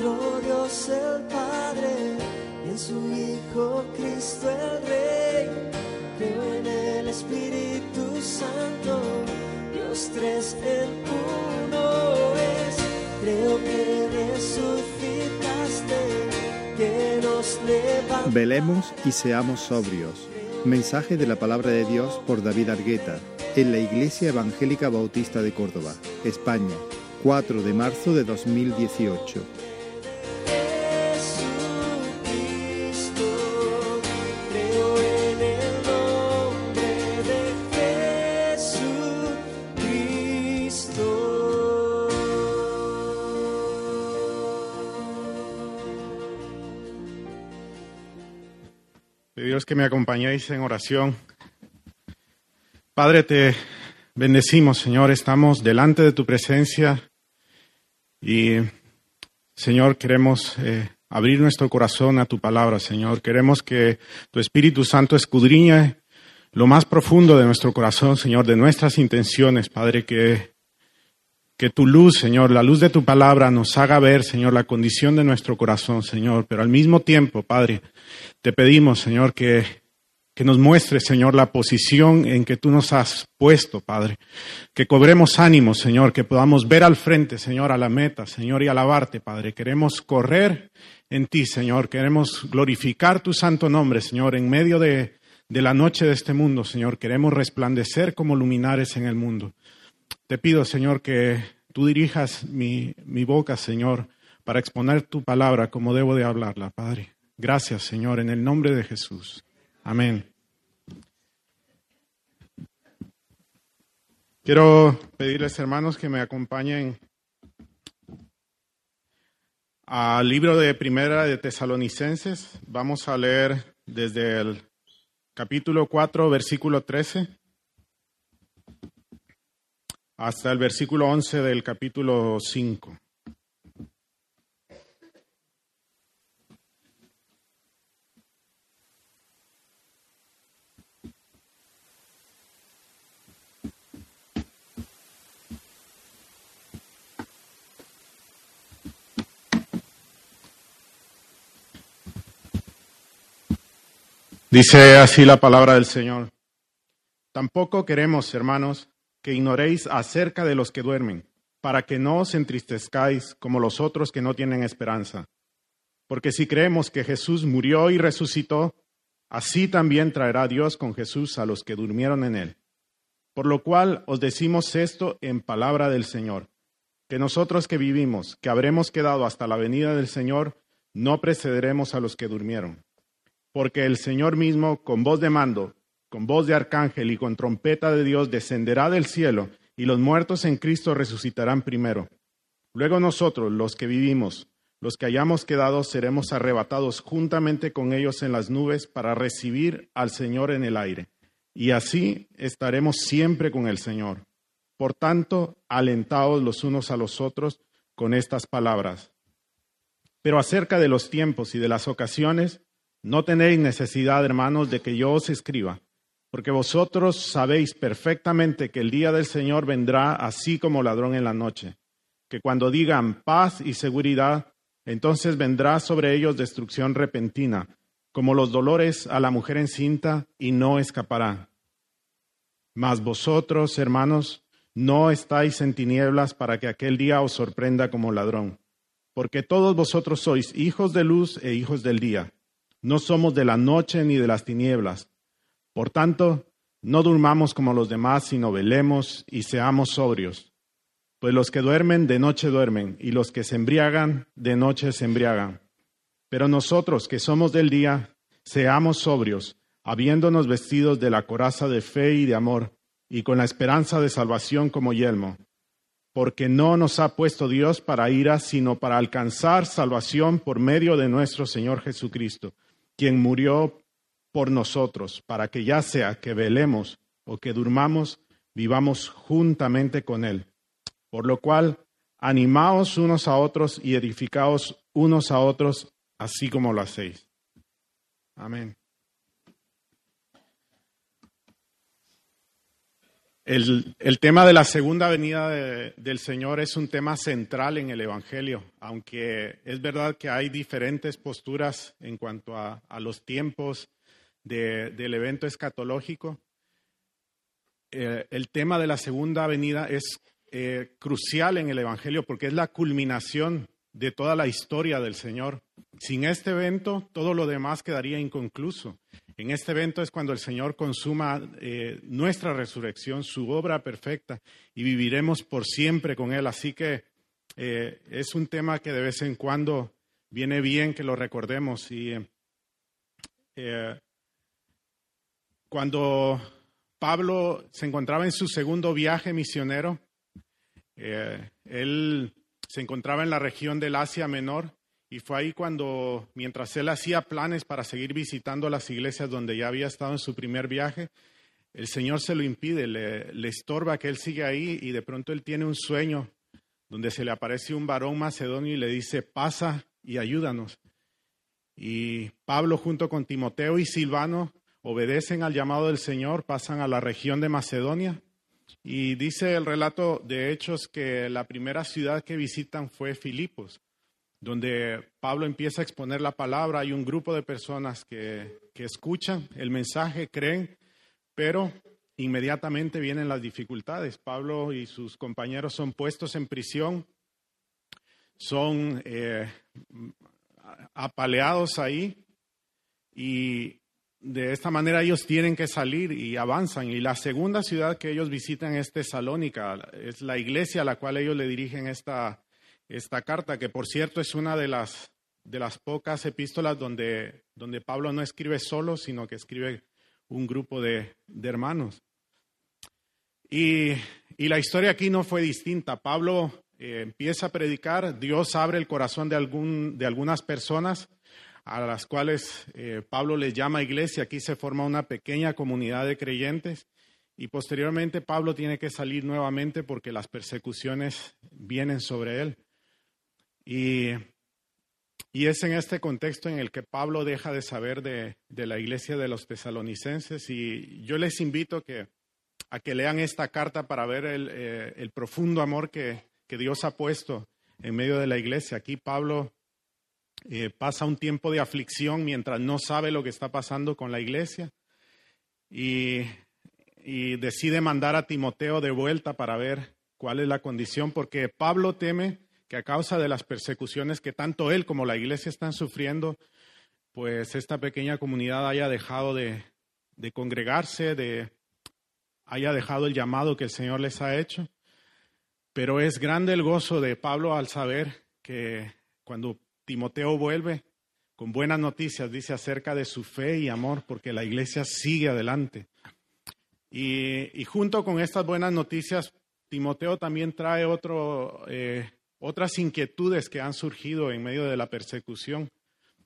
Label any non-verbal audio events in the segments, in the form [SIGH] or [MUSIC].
nuestro Dios el Padre y en su Hijo Cristo el Rey. Creo en el Espíritu Santo, Dios tres en uno es. Creo que resucitaste, que nos levantaste. Velemos y seamos sobrios. Mensaje de la palabra de Dios por David Argueta en la Iglesia Evangélica Bautista de Córdoba, España, 4 de marzo de 2018. Que me acompañéis en oración. Padre, te bendecimos, Señor. Estamos delante de tu presencia y, Señor, queremos eh, abrir nuestro corazón a tu palabra, Señor. Queremos que tu Espíritu Santo escudriñe lo más profundo de nuestro corazón, Señor, de nuestras intenciones, Padre, que, que tu luz, Señor, la luz de tu palabra nos haga ver, Señor, la condición de nuestro corazón, Señor. Pero al mismo tiempo, Padre, te pedimos, Señor, que, que nos muestres, Señor, la posición en que tú nos has puesto, Padre. Que cobremos ánimo, Señor, que podamos ver al frente, Señor, a la meta, Señor, y alabarte, Padre. Queremos correr en ti, Señor. Queremos glorificar tu santo nombre, Señor, en medio de, de la noche de este mundo, Señor. Queremos resplandecer como luminares en el mundo. Te pido, Señor, que tú dirijas mi, mi boca, Señor, para exponer tu palabra como debo de hablarla, Padre. Gracias, Señor, en el nombre de Jesús. Amén. Quiero pedirles, hermanos, que me acompañen al libro de Primera de Tesalonicenses. Vamos a leer desde el capítulo 4, versículo 13, hasta el versículo 11 del capítulo 5. Dice así la palabra del Señor. Tampoco queremos, hermanos, que ignoréis acerca de los que duermen, para que no os entristezcáis como los otros que no tienen esperanza. Porque si creemos que Jesús murió y resucitó, así también traerá Dios con Jesús a los que durmieron en él. Por lo cual os decimos esto en palabra del Señor, que nosotros que vivimos, que habremos quedado hasta la venida del Señor, no precederemos a los que durmieron. Porque el Señor mismo, con voz de mando, con voz de arcángel y con trompeta de Dios, descenderá del cielo, y los muertos en Cristo resucitarán primero. Luego nosotros, los que vivimos, los que hayamos quedado, seremos arrebatados juntamente con ellos en las nubes para recibir al Señor en el aire. Y así estaremos siempre con el Señor. Por tanto, alentaos los unos a los otros con estas palabras. Pero acerca de los tiempos y de las ocasiones, no tenéis necesidad, hermanos, de que yo os escriba, porque vosotros sabéis perfectamente que el día del Señor vendrá así como ladrón en la noche, que cuando digan paz y seguridad, entonces vendrá sobre ellos destrucción repentina, como los dolores a la mujer encinta, y no escapará. Mas vosotros, hermanos, no estáis en tinieblas para que aquel día os sorprenda como ladrón, porque todos vosotros sois hijos de luz e hijos del día. No somos de la noche ni de las tinieblas. Por tanto, no durmamos como los demás, sino velemos y seamos sobrios. Pues los que duermen de noche duermen, y los que se embriagan de noche se embriagan. Pero nosotros que somos del día, seamos sobrios, habiéndonos vestidos de la coraza de fe y de amor, y con la esperanza de salvación como yelmo. Porque no nos ha puesto Dios para ira, sino para alcanzar salvación por medio de nuestro Señor Jesucristo quien murió por nosotros, para que ya sea que velemos o que durmamos, vivamos juntamente con Él. Por lo cual, animaos unos a otros y edificaos unos a otros, así como lo hacéis. Amén. El, el tema de la segunda venida de- del Señor es un tema central en el Evangelio, aunque es verdad que hay diferentes posturas en cuanto a, a los tiempos de- del evento escatológico. Eh, el tema de la segunda venida es eh, crucial en el Evangelio porque es la culminación de toda la historia del Señor. Sin este evento, todo lo demás quedaría inconcluso. En este evento es cuando el Señor consuma eh, nuestra resurrección, su obra perfecta, y viviremos por siempre con Él. Así que es un tema que de vez en cuando viene bien que lo recordemos. Y cuando Pablo se encontraba en su segundo viaje misionero, eh, él se encontraba en la región del Asia Menor y fue ahí cuando, mientras él hacía planes para seguir visitando las iglesias donde ya había estado en su primer viaje, el Señor se lo impide, le, le estorba que él siga ahí y de pronto él tiene un sueño donde se le aparece un varón macedonio y le dice, pasa y ayúdanos. Y Pablo junto con Timoteo y Silvano obedecen al llamado del Señor, pasan a la región de Macedonia y dice el relato de Hechos que la primera ciudad que visitan fue Filipos, donde Pablo empieza a exponer la palabra. Hay un grupo de personas que, que escuchan el mensaje, creen, pero inmediatamente vienen las dificultades. Pablo y sus compañeros son puestos en prisión, son eh, apaleados ahí y de esta manera ellos tienen que salir y avanzan. Y la segunda ciudad que ellos visitan es Tesalónica, es la iglesia a la cual ellos le dirigen esta, esta carta, que por cierto es una de las, de las pocas epístolas donde, donde Pablo no escribe solo, sino que escribe un grupo de, de hermanos. Y, y, la historia aquí no fue distinta. Pablo eh, empieza a predicar, Dios abre el corazón de, algún, de algunas personas a las cuales eh, Pablo les llama iglesia. Aquí se forma una pequeña comunidad de creyentes y posteriormente Pablo tiene que salir nuevamente porque las persecuciones vienen sobre él. Y, y es en este contexto en el que Pablo deja de saber de, de la iglesia de los tesalonicenses y yo les invito a que lean esta carta para ver el, eh, el profundo amor que, que Dios ha puesto en medio de la iglesia. Aquí Pablo eh, pasa un tiempo de aflicción mientras no sabe lo que está pasando con la iglesia y, decide mandar a Timoteo de vuelta para ver cuál es la condición, porque Pablo teme que a causa de las persecuciones que tanto él como la iglesia están sufriendo, pues esta pequeña comunidad haya dejado de, de congregarse, de, haya dejado el llamado que el Señor les ha hecho. Pero es grande el gozo de Pablo al saber que cuando Timoteo vuelve con buenas noticias, dice acerca de su fe y amor, porque la iglesia sigue adelante. Y, junto con estas buenas noticias, Timoteo también trae otro, eh, otras inquietudes que han surgido en medio de la persecución.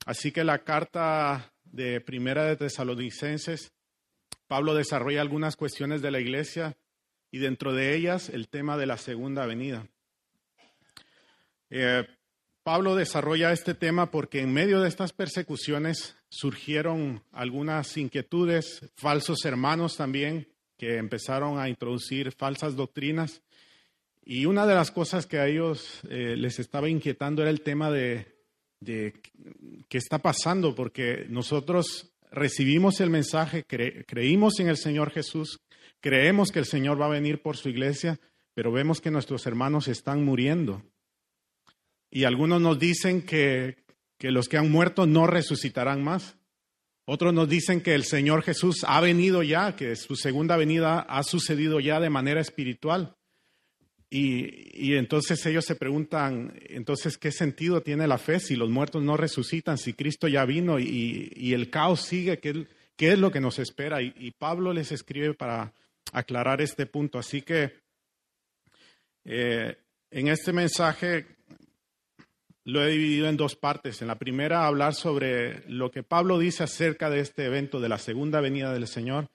Así que la carta de Primera de Tesalonicenses, Pablo desarrolla algunas cuestiones de la iglesia y dentro de ellas el tema de la segunda venida. Eh, Pablo desarrolla este tema porque en medio de estas persecuciones surgieron algunas inquietudes, falsos hermanos también, que empezaron a introducir falsas doctrinas. Y una de las cosas que a ellos eh, les estaba inquietando era el tema de, qué está pasando, porque nosotros recibimos el mensaje, cre creímos en el Señor Jesús, creemos que el Señor va a venir por su iglesia, pero vemos que nuestros hermanos están muriendo. Y algunos nos dicen que, que, los que han muerto no resucitarán más. Otros nos dicen que el Señor Jesús ha venido ya, que su segunda venida ha sucedido ya de manera espiritual. Y, y, entonces ellos se preguntan, entonces, ¿qué sentido tiene la fe si los muertos no resucitan, si Cristo ya vino y, y el caos sigue? ¿Qué, qué, es lo que nos espera? Y, Pablo les escribe para aclarar este punto. Así que eh, en este mensaje lo he dividido en dos partes. En la primera, hablar sobre lo que Pablo dice acerca de este evento, de la segunda venida del Señor.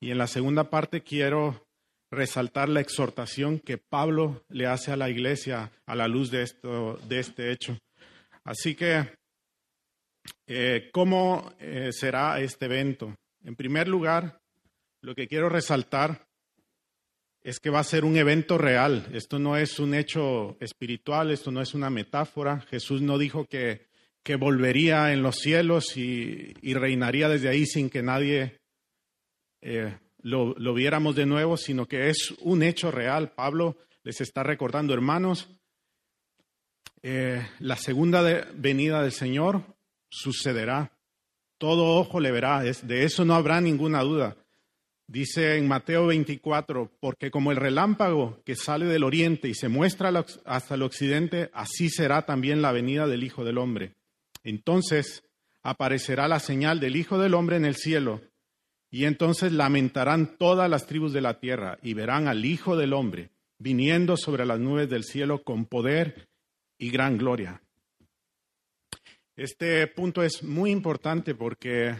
Y en la segunda parte quiero resaltar la exhortación que Pablo le hace a la iglesia a la luz de, esto, de este hecho. Así que, eh, ¿cómo eh, será este evento? En primer lugar, lo que quiero resaltar es que va a ser un evento real. Esto no es un hecho espiritual, esto no es una metáfora. Jesús no dijo que, que volvería en los cielos y, y, reinaría desde ahí sin que nadie eh, lo, lo, viéramos de nuevo, sino que es un hecho real. Pablo les está recordando, hermanos, eh, la segunda venida del Señor sucederá. Todo ojo le verá, de eso no habrá ninguna duda. Dice en Mateo 24, porque como el relámpago que sale del oriente y se muestra hasta el occidente, así será también la venida del Hijo del Hombre. Entonces aparecerá la señal del Hijo del Hombre en el cielo, y entonces lamentarán todas las tribus de la tierra y verán al Hijo del Hombre viniendo sobre las nubes del cielo con poder y gran gloria. Este punto es muy importante porque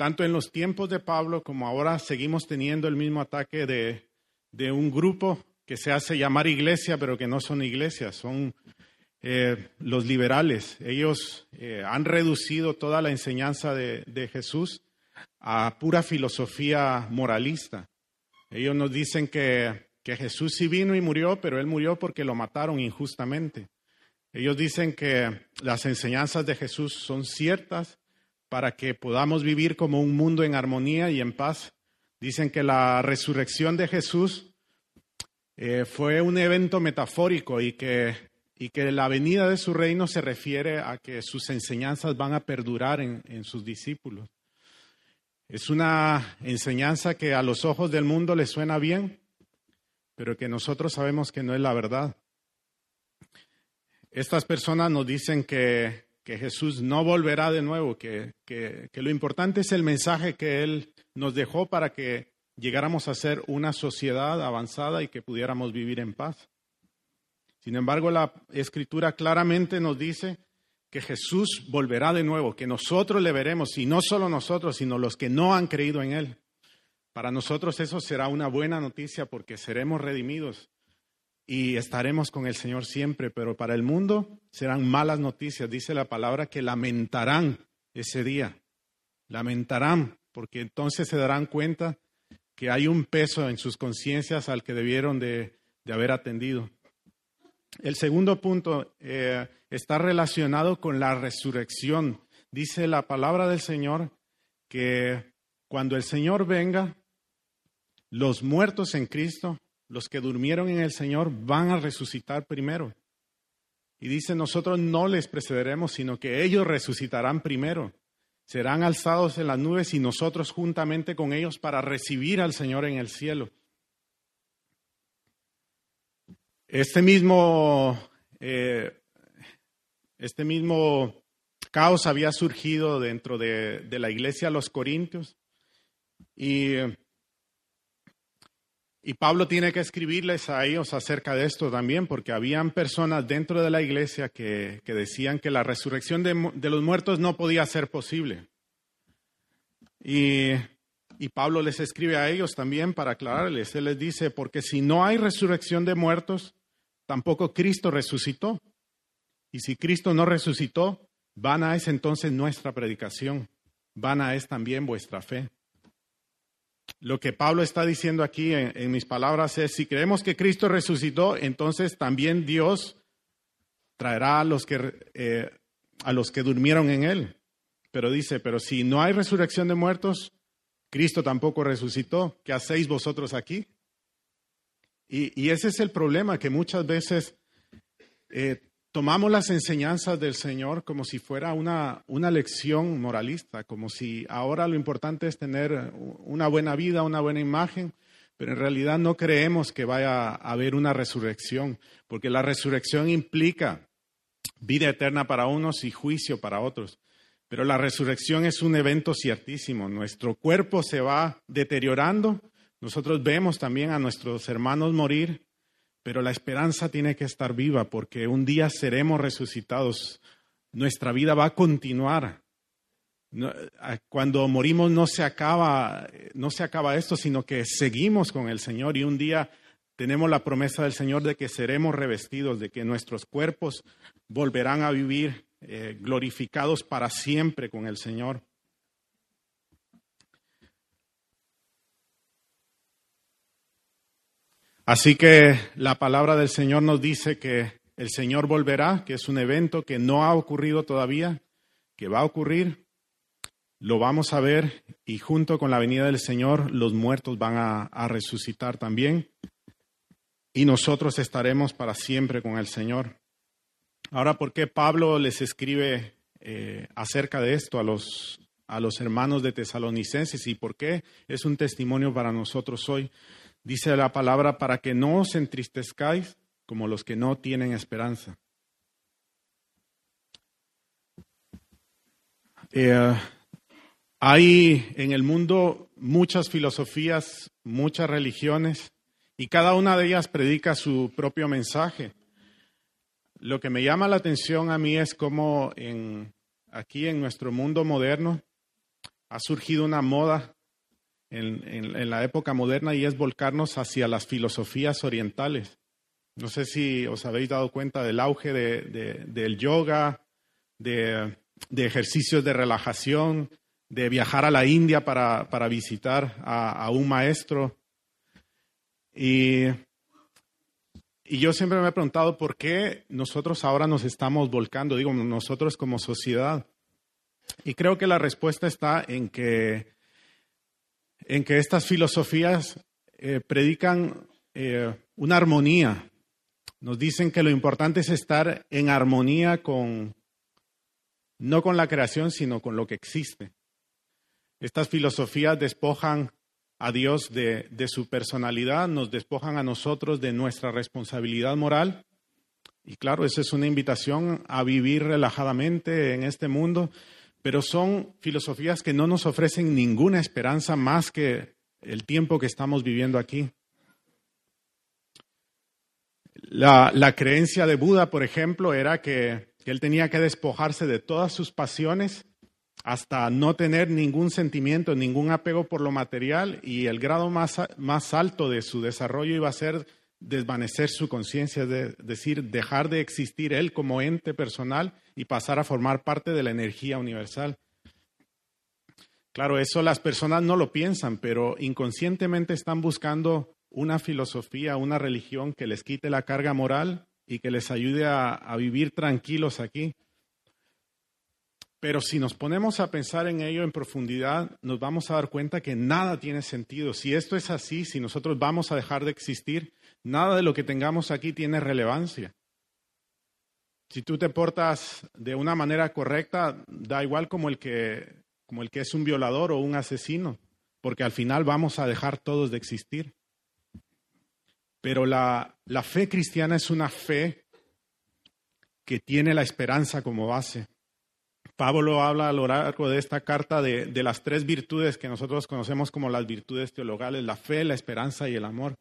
tanto en los tiempos de Pablo como ahora seguimos teniendo el mismo ataque de, un grupo que se hace llamar iglesia, pero que no son iglesias, son eh, los liberales. Ellos eh, han reducido toda la enseñanza de, de Jesús a pura filosofía moralista. Ellos nos dicen que, que Jesús sí vino y murió, pero él murió porque lo mataron injustamente. Ellos dicen que las enseñanzas de Jesús son ciertas, para que podamos vivir como un mundo en armonía y en paz. Dicen que la resurrección de Jesús eh, fue un evento metafórico y que, y que la venida de su reino se refiere a que sus enseñanzas van a perdurar en, en sus discípulos. Es una enseñanza que a los ojos del mundo le suena bien, pero que nosotros sabemos que no es la verdad. Estas personas nos dicen que que Jesús no volverá de nuevo, que, que, lo importante es el mensaje que Él nos dejó para que llegáramos a ser una sociedad avanzada y que pudiéramos vivir en paz. Sin embargo, la escritura claramente nos dice que Jesús volverá de nuevo, que nosotros le veremos, y no solo nosotros, sino los que no han creído en Él. Para nosotros eso será una buena noticia porque seremos redimidos y estaremos con el Señor siempre, pero para el mundo serán malas noticias. Dice la palabra que lamentarán ese día, lamentarán, porque entonces se darán cuenta que hay un peso en sus conciencias al que debieron de, de haber atendido. El segundo punto eh, está relacionado con la resurrección. Dice la palabra del Señor que cuando el Señor venga, los muertos en Cristo los que durmieron en el Señor van a resucitar primero. Y dice, nosotros no les precederemos, sino que ellos resucitarán primero. Serán alzados en las nubes y nosotros juntamente con ellos para recibir al Señor en el cielo. Este mismo, eh, este mismo caos había surgido dentro de, de la iglesia de los Corintios y y Pablo tiene que escribirles a ellos acerca de esto también, porque habían personas dentro de la iglesia que, que decían que la resurrección de, de, los muertos no podía ser posible. Y, y Pablo les escribe a ellos también para aclararles. Él les dice, porque si no hay resurrección de muertos, tampoco Cristo resucitó. Y si Cristo no resucitó, vana es entonces nuestra predicación, vana es también vuestra fe. Lo que Pablo está diciendo aquí en, mis palabras es, si creemos que Cristo resucitó, entonces también Dios traerá a los que, eh, a los que durmieron en él. Pero dice, pero si no hay resurrección de muertos, Cristo tampoco resucitó. ¿Qué hacéis vosotros aquí? Y, y ese es el problema, que muchas veces eh, tomamos las enseñanzas del Señor como si fuera una, una lección moralista, como si ahora lo importante es tener una buena vida, una buena imagen, pero en realidad no creemos que vaya a haber una resurrección, porque la resurrección implica vida eterna para unos y juicio para otros. Pero la resurrección es un evento ciertísimo. Nuestro cuerpo se va deteriorando. Nosotros vemos también a nuestros hermanos morir pero la esperanza tiene que estar viva porque un día seremos resucitados. Nuestra vida va a continuar. Cuando morimos no se acaba, no se acaba esto, sino que seguimos con el Señor y un día tenemos la promesa del Señor de que seremos revestidos, de que nuestros cuerpos volverán a vivir eh, glorificados para siempre con el Señor. Así que la palabra del Señor nos dice que el Señor volverá, que es un evento que no ha ocurrido todavía, que va a ocurrir. Lo vamos a ver y junto con la venida del Señor los muertos van a, resucitar también y nosotros estaremos para siempre con el Señor. Ahora, ¿por qué Pablo les escribe eh, acerca de esto a los, a los hermanos de Tesalonicenses y por qué es un testimonio para nosotros hoy? Dice la palabra, para que no os entristezcáis como los que no tienen esperanza. Eh, hay en el mundo muchas filosofías, muchas religiones, y cada una de ellas predica su propio mensaje. Lo que me llama la atención a mí es cómo en, aquí en nuestro mundo moderno ha surgido una moda en, en, la época moderna y es volcarnos hacia las filosofías orientales. No sé si os habéis dado cuenta del auge de, de, del yoga, de, de, ejercicios de relajación, de viajar a la India para, para visitar a, a un maestro. Y y yo siempre me he preguntado por qué nosotros ahora nos estamos volcando, digo, nosotros como sociedad. Y creo que la respuesta está en que, en que estas filosofías eh, predican eh, una armonía. Nos dicen que lo importante es estar en armonía con, no con la creación, sino con lo que existe. Estas filosofías despojan a Dios de, su personalidad, nos despojan a nosotros de nuestra responsabilidad moral. Y claro, esa es una invitación a vivir relajadamente en este mundo, pero son filosofías que no nos ofrecen ninguna esperanza más que el tiempo que estamos viviendo aquí. La, la creencia de Buda, por ejemplo, era que, él tenía que despojarse de todas sus pasiones hasta no tener ningún sentimiento, ningún apego por lo material y el grado más, más alto de su desarrollo iba a ser desvanecer su conciencia, es decir, dejar de existir él como ente personal y pasar a formar parte de la energía universal. Claro, eso las personas no lo piensan, pero inconscientemente están buscando una filosofía, una religión que les quite la carga moral y que les ayude a, a vivir tranquilos aquí. Pero si nos ponemos a pensar en ello en profundidad, nos vamos a dar cuenta que nada tiene sentido. Si esto es así, si nosotros vamos a dejar de existir, nada de lo que tengamos aquí tiene relevancia. Si tú te portas de una manera correcta, da igual como el que, como el que es un violador o un asesino, porque al final vamos a dejar todos de existir. Pero la, la fe cristiana es una fe que tiene la esperanza como base. Pablo habla a lo largo de esta carta de, de, las tres virtudes que nosotros conocemos como las virtudes teologales, la fe, la esperanza y el amor.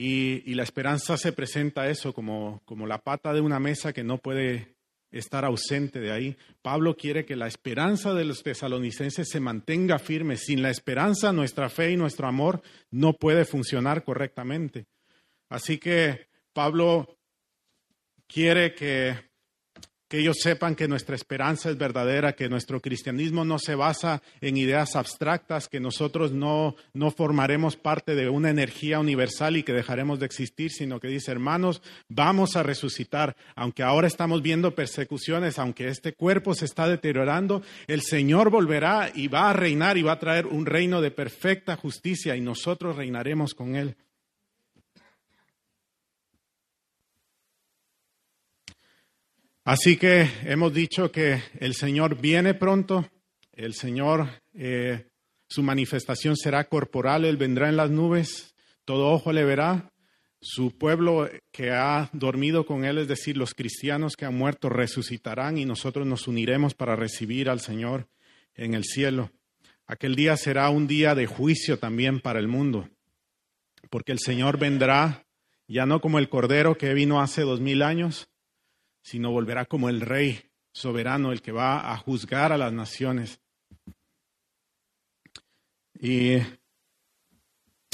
Y, la esperanza se presenta eso como, como la pata de una mesa que no puede estar ausente de ahí. Pablo quiere que la esperanza de los tesalonicenses se mantenga firme. Sin la esperanza, nuestra fe y nuestro amor no puede funcionar correctamente. Así que Pablo quiere que que ellos sepan que nuestra esperanza es verdadera, que nuestro cristianismo no se basa en ideas abstractas, que nosotros no, no formaremos parte de una energía universal y que dejaremos de existir, sino que dice, hermanos, vamos a resucitar. Aunque ahora estamos viendo persecuciones, aunque este cuerpo se está deteriorando, el Señor volverá y va a reinar y va a traer un reino de perfecta justicia y nosotros reinaremos con Él. Así que hemos dicho que el Señor viene pronto, el Señor, eh, su manifestación será corporal, Él vendrá en las nubes, todo ojo le verá, su pueblo que ha dormido con Él, es decir, los cristianos que han muerto, resucitarán y nosotros nos uniremos para recibir al Señor en el cielo. Aquel día será un día de juicio también para el mundo, porque el Señor vendrá ya no como el Cordero que vino hace dos mil años, sino volverá como el rey soberano, el que va a juzgar a las naciones. Y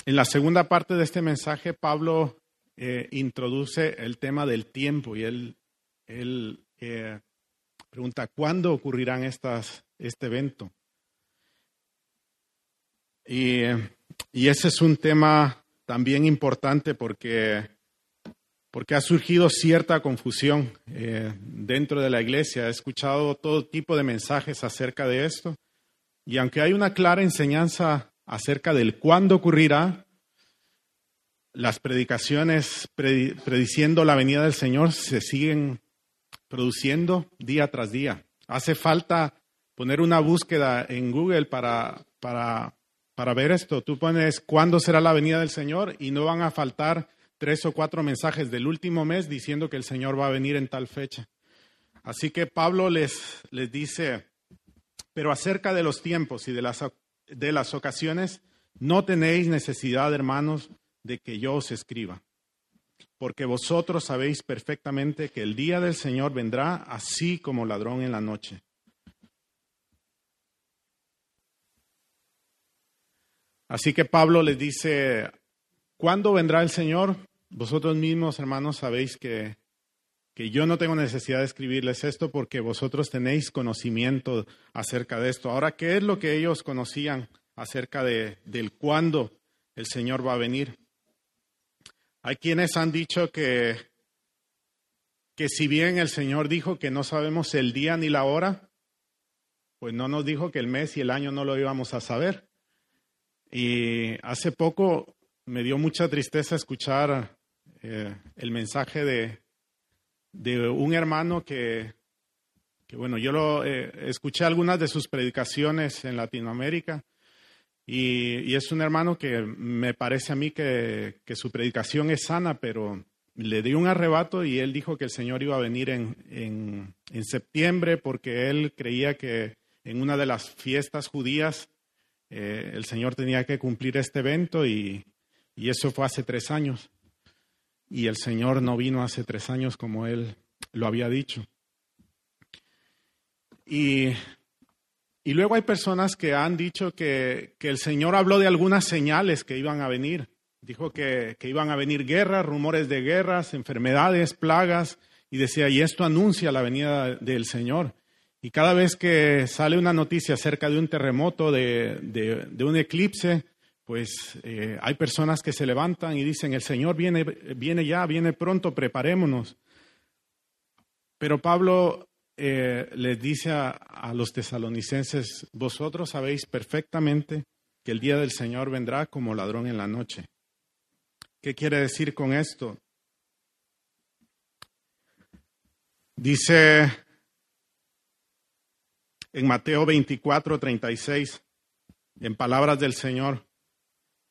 en la segunda parte de este mensaje, Pablo eh, introduce el tema del tiempo y él, eh, pregunta, ¿cuándo ocurrirán estas, este evento? Y, y, ese es un tema también importante porque, porque ha surgido cierta confusión eh, dentro de la iglesia. He escuchado todo tipo de mensajes acerca de esto. Y aunque hay una clara enseñanza acerca del cuándo ocurrirá, las predicaciones prediciendo la venida del Señor se siguen produciendo día tras día. Hace falta poner una búsqueda en Google para, para, para ver esto. Tú pones cuándo será la venida del Señor y no van a faltar tres o cuatro mensajes del último mes diciendo que el Señor va a venir en tal fecha. Así que Pablo les, les dice, pero acerca de los tiempos y de las, de las ocasiones, no tenéis necesidad, hermanos, de que yo os escriba, porque vosotros sabéis perfectamente que el día del Señor vendrá así como ladrón en la noche. Así que Pablo les dice, ¿cuándo vendrá el Señor? Vosotros mismos, hermanos, sabéis que, que yo no tengo necesidad de escribirles esto porque vosotros tenéis conocimiento acerca de esto. Ahora, ¿qué es lo que ellos conocían acerca de, del cuándo el Señor va a venir? Hay quienes han dicho que, que si bien el Señor dijo que no sabemos el día ni la hora, pues no nos dijo que el mes y el año no lo íbamos a saber. Y hace poco me dio mucha tristeza escuchar eh, el mensaje de, de, un hermano que, que bueno, yo lo, eh, escuché algunas de sus predicaciones en Latinoamérica y, y, es un hermano que me parece a mí que, que, su predicación es sana, pero le dio un arrebato y él dijo que el Señor iba a venir en, en, en septiembre porque él creía que en una de las fiestas judías eh, el Señor tenía que cumplir este evento y, y, eso fue hace tres años. Y el Señor no vino hace tres años como Él lo había dicho. Y, y luego hay personas que han dicho que, que, el Señor habló de algunas señales que iban a venir. Dijo que, que iban a venir guerras, rumores de guerras, enfermedades, plagas, y decía, y esto anuncia la venida del Señor. Y cada vez que sale una noticia acerca de un terremoto, de, de, un eclipse, pues eh, hay personas que se levantan y dicen, el Señor viene, viene ya, viene pronto, preparémonos. Pero Pablo eh, les dice a, a los tesalonicenses, vosotros sabéis perfectamente que el día del Señor vendrá como ladrón en la noche. ¿Qué quiere decir con esto? Dice en Mateo 24, 36, en palabras del Señor.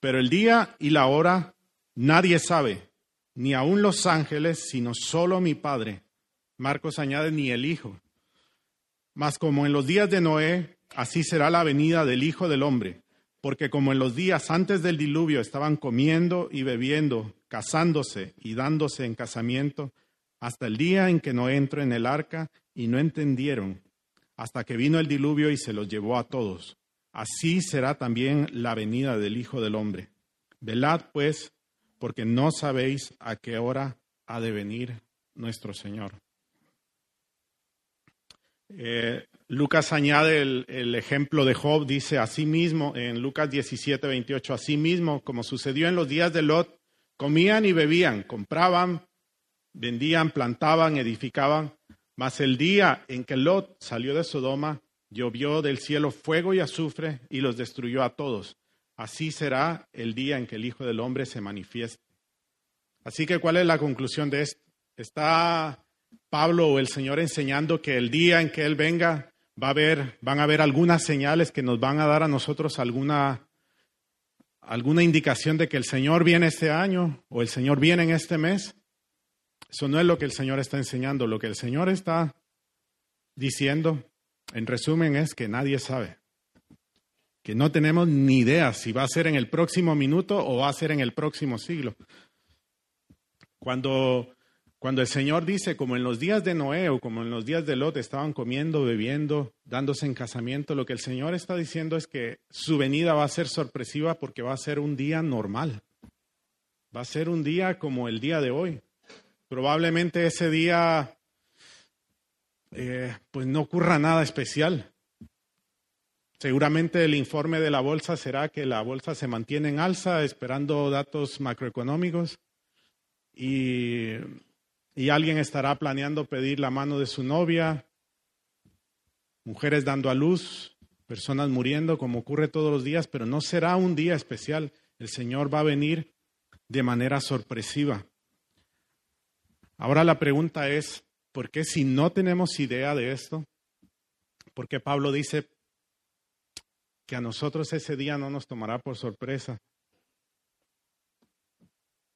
Pero el día y la hora nadie sabe, ni aun los ángeles, sino solo mi Padre. Marcos añade, ni el Hijo. Mas como en los días de Noé, así será la venida del Hijo del Hombre. Porque como en los días antes del diluvio estaban comiendo y bebiendo, casándose y dándose en casamiento, hasta el día en que Noé entró en el arca y no entendieron hasta que vino el diluvio y se los llevó a todos. Así será también la venida del Hijo del Hombre. Velad, pues, porque no sabéis a qué hora ha de venir nuestro Señor. Eh, Lucas añade el, ejemplo de Job, dice así mismo en Lucas 17, 28, así mismo como sucedió en los días de Lot, comían y bebían, compraban, vendían, plantaban, edificaban, mas el día en que Lot salió de Sodoma, llovió del cielo fuego y azufre y los destruyó a todos. Así será el día en que el Hijo del Hombre se manifieste. Así que, ¿cuál es la conclusión de esto? Está Pablo o el Señor enseñando que el día en que Él venga va a haber, van a haber algunas señales que nos van a dar a nosotros alguna, alguna indicación de que el Señor viene este año o el Señor viene en este mes. Eso no es lo que el Señor está enseñando. Lo que el Señor está diciendo, en resumen, es que nadie sabe. Que no tenemos ni idea si va a ser en el próximo minuto o va a ser en el próximo siglo. Cuando, cuando el Señor dice, como en los días de Noé o como en los días de Lot estaban comiendo, bebiendo, dándose en casamiento, lo que el Señor está diciendo es que su venida va a ser sorpresiva porque va a ser un día normal. Va a ser un día como el día de hoy. Probablemente ese día eh, pues no ocurra nada especial. Seguramente el informe de la bolsa será que la bolsa se mantiene en alza esperando datos macroeconómicos y, y alguien estará planeando pedir la mano de su novia, mujeres dando a luz, personas muriendo como ocurre todos los días, pero no será un día especial. El Señor va a venir de manera sorpresiva. Ahora la pregunta es, ¿por qué si no tenemos idea de esto? Porque Pablo dice que a nosotros ese día no nos tomará por sorpresa.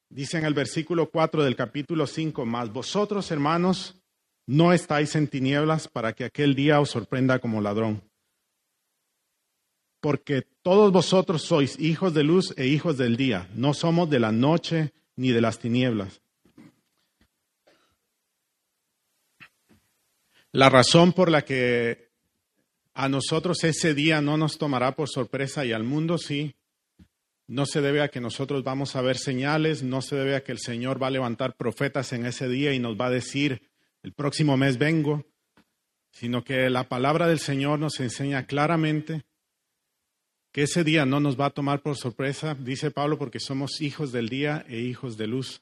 Dice en el versículo 4 del capítulo 5, más vosotros hermanos no estáis en tinieblas para que aquel día os sorprenda como ladrón. Porque todos vosotros sois hijos de luz e hijos del día, no somos de la noche ni de las tinieblas. La razón por la que a nosotros ese día no nos tomará por sorpresa y al mundo sí, no se debe a que nosotros vamos a ver señales, no se debe a que el Señor va a levantar profetas en ese día y nos va a decir, el próximo mes vengo, sino que la palabra del Señor nos enseña claramente que ese día no nos va a tomar por sorpresa, dice Pablo, porque somos hijos del día e hijos de luz.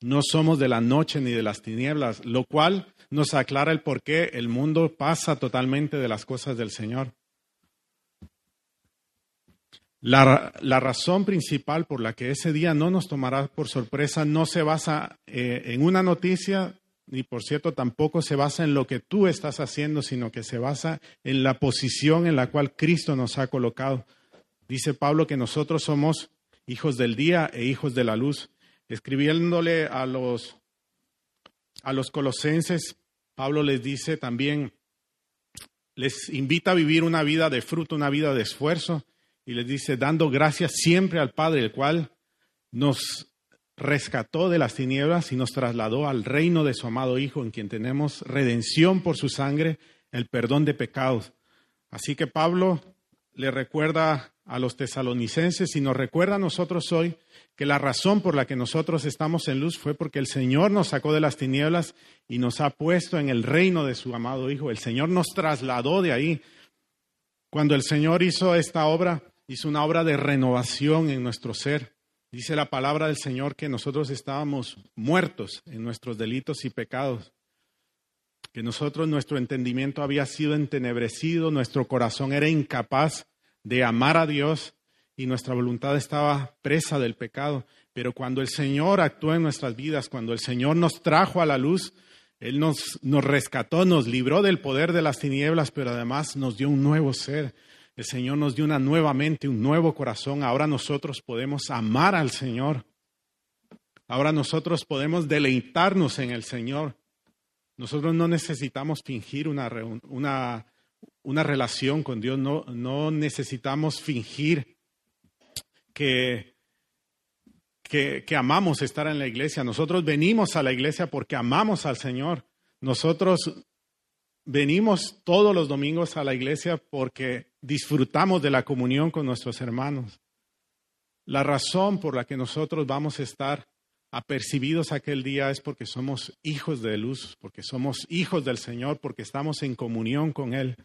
No somos de la noche ni de las tinieblas, lo cual nos aclara el por qué el mundo pasa totalmente de las cosas del Señor. La, la, razón principal por la que ese día no nos tomará por sorpresa no se basa eh, en una noticia, ni por cierto tampoco se basa en lo que tú estás haciendo, sino que se basa en la posición en la cual Cristo nos ha colocado. Dice Pablo que nosotros somos hijos del día e hijos de la luz. Escribiéndole a los, a los colosenses, Pablo les dice también, les invita a vivir una vida de fruto, una vida de esfuerzo, y les dice, dando gracias siempre al Padre, el cual nos rescató de las tinieblas y nos trasladó al reino de su amado Hijo, en quien tenemos redención por su sangre, el perdón de pecados. Así que Pablo le recuerda a los tesalonicenses y nos recuerda a nosotros hoy que la razón por la que nosotros estamos en luz fue porque el Señor nos sacó de las tinieblas y nos ha puesto en el reino de su amado Hijo. El Señor nos trasladó de ahí. Cuando el Señor hizo esta obra, hizo una obra de renovación en nuestro ser. Dice la palabra del Señor que nosotros estábamos muertos en nuestros delitos y pecados, que nosotros nuestro entendimiento había sido entenebrecido, nuestro corazón era incapaz de amar a Dios y nuestra voluntad estaba presa del pecado. Pero cuando el Señor actuó en nuestras vidas, cuando el Señor nos trajo a la luz, Él nos, nos rescató, nos libró del poder de las tinieblas, pero además nos dio un nuevo ser. El Señor nos dio una nueva mente, un nuevo corazón. Ahora nosotros podemos amar al Señor. Ahora nosotros podemos deleitarnos en el Señor. Nosotros no necesitamos fingir una, una, una relación con Dios, no, no necesitamos fingir que, que, amamos estar en la iglesia. Nosotros venimos a la iglesia porque amamos al Señor. Nosotros venimos todos los domingos a la iglesia porque disfrutamos de la comunión con nuestros hermanos. La razón por la que nosotros vamos a estar apercibidos aquel día es porque somos hijos de luz, porque somos hijos del Señor, porque estamos en comunión con Él.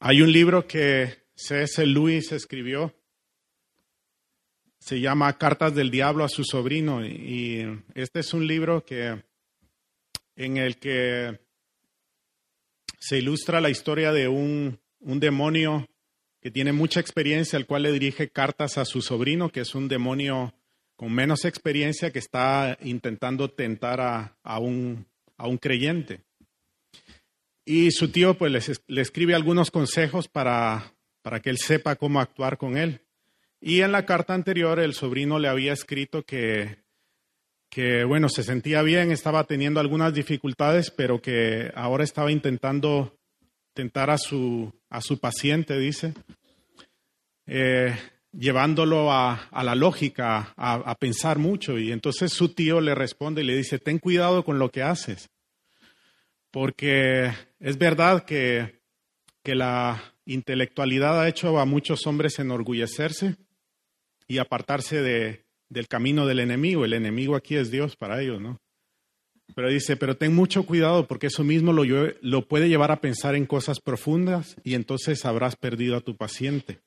Hay un libro que C.S. Lewis escribió, se llama Cartas del Diablo a su sobrino, y este es un libro que, en el que se ilustra la historia de un, un demonio que tiene mucha experiencia, al cual le dirige cartas a su sobrino, que es un demonio con menos experiencia que está intentando tentar a, a, un, a un creyente. Y su tío pues le escribe algunos consejos para, para que él sepa cómo actuar con él. Y en la carta anterior el sobrino le había escrito que, que, bueno, se sentía bien, estaba teniendo algunas dificultades, pero que ahora estaba intentando tentar a su, a su paciente, dice, eh, llevándolo a, a, la lógica, a, a pensar mucho. Y entonces su tío le responde y le dice, ten cuidado con lo que haces porque es verdad que, que la intelectualidad ha hecho a muchos hombres enorgullecerse y apartarse de, del camino del enemigo. El enemigo aquí es Dios para ellos, ¿no? Pero dice, pero ten mucho cuidado porque eso mismo lo, lo puede llevar a pensar en cosas profundas y entonces habrás perdido a tu paciente.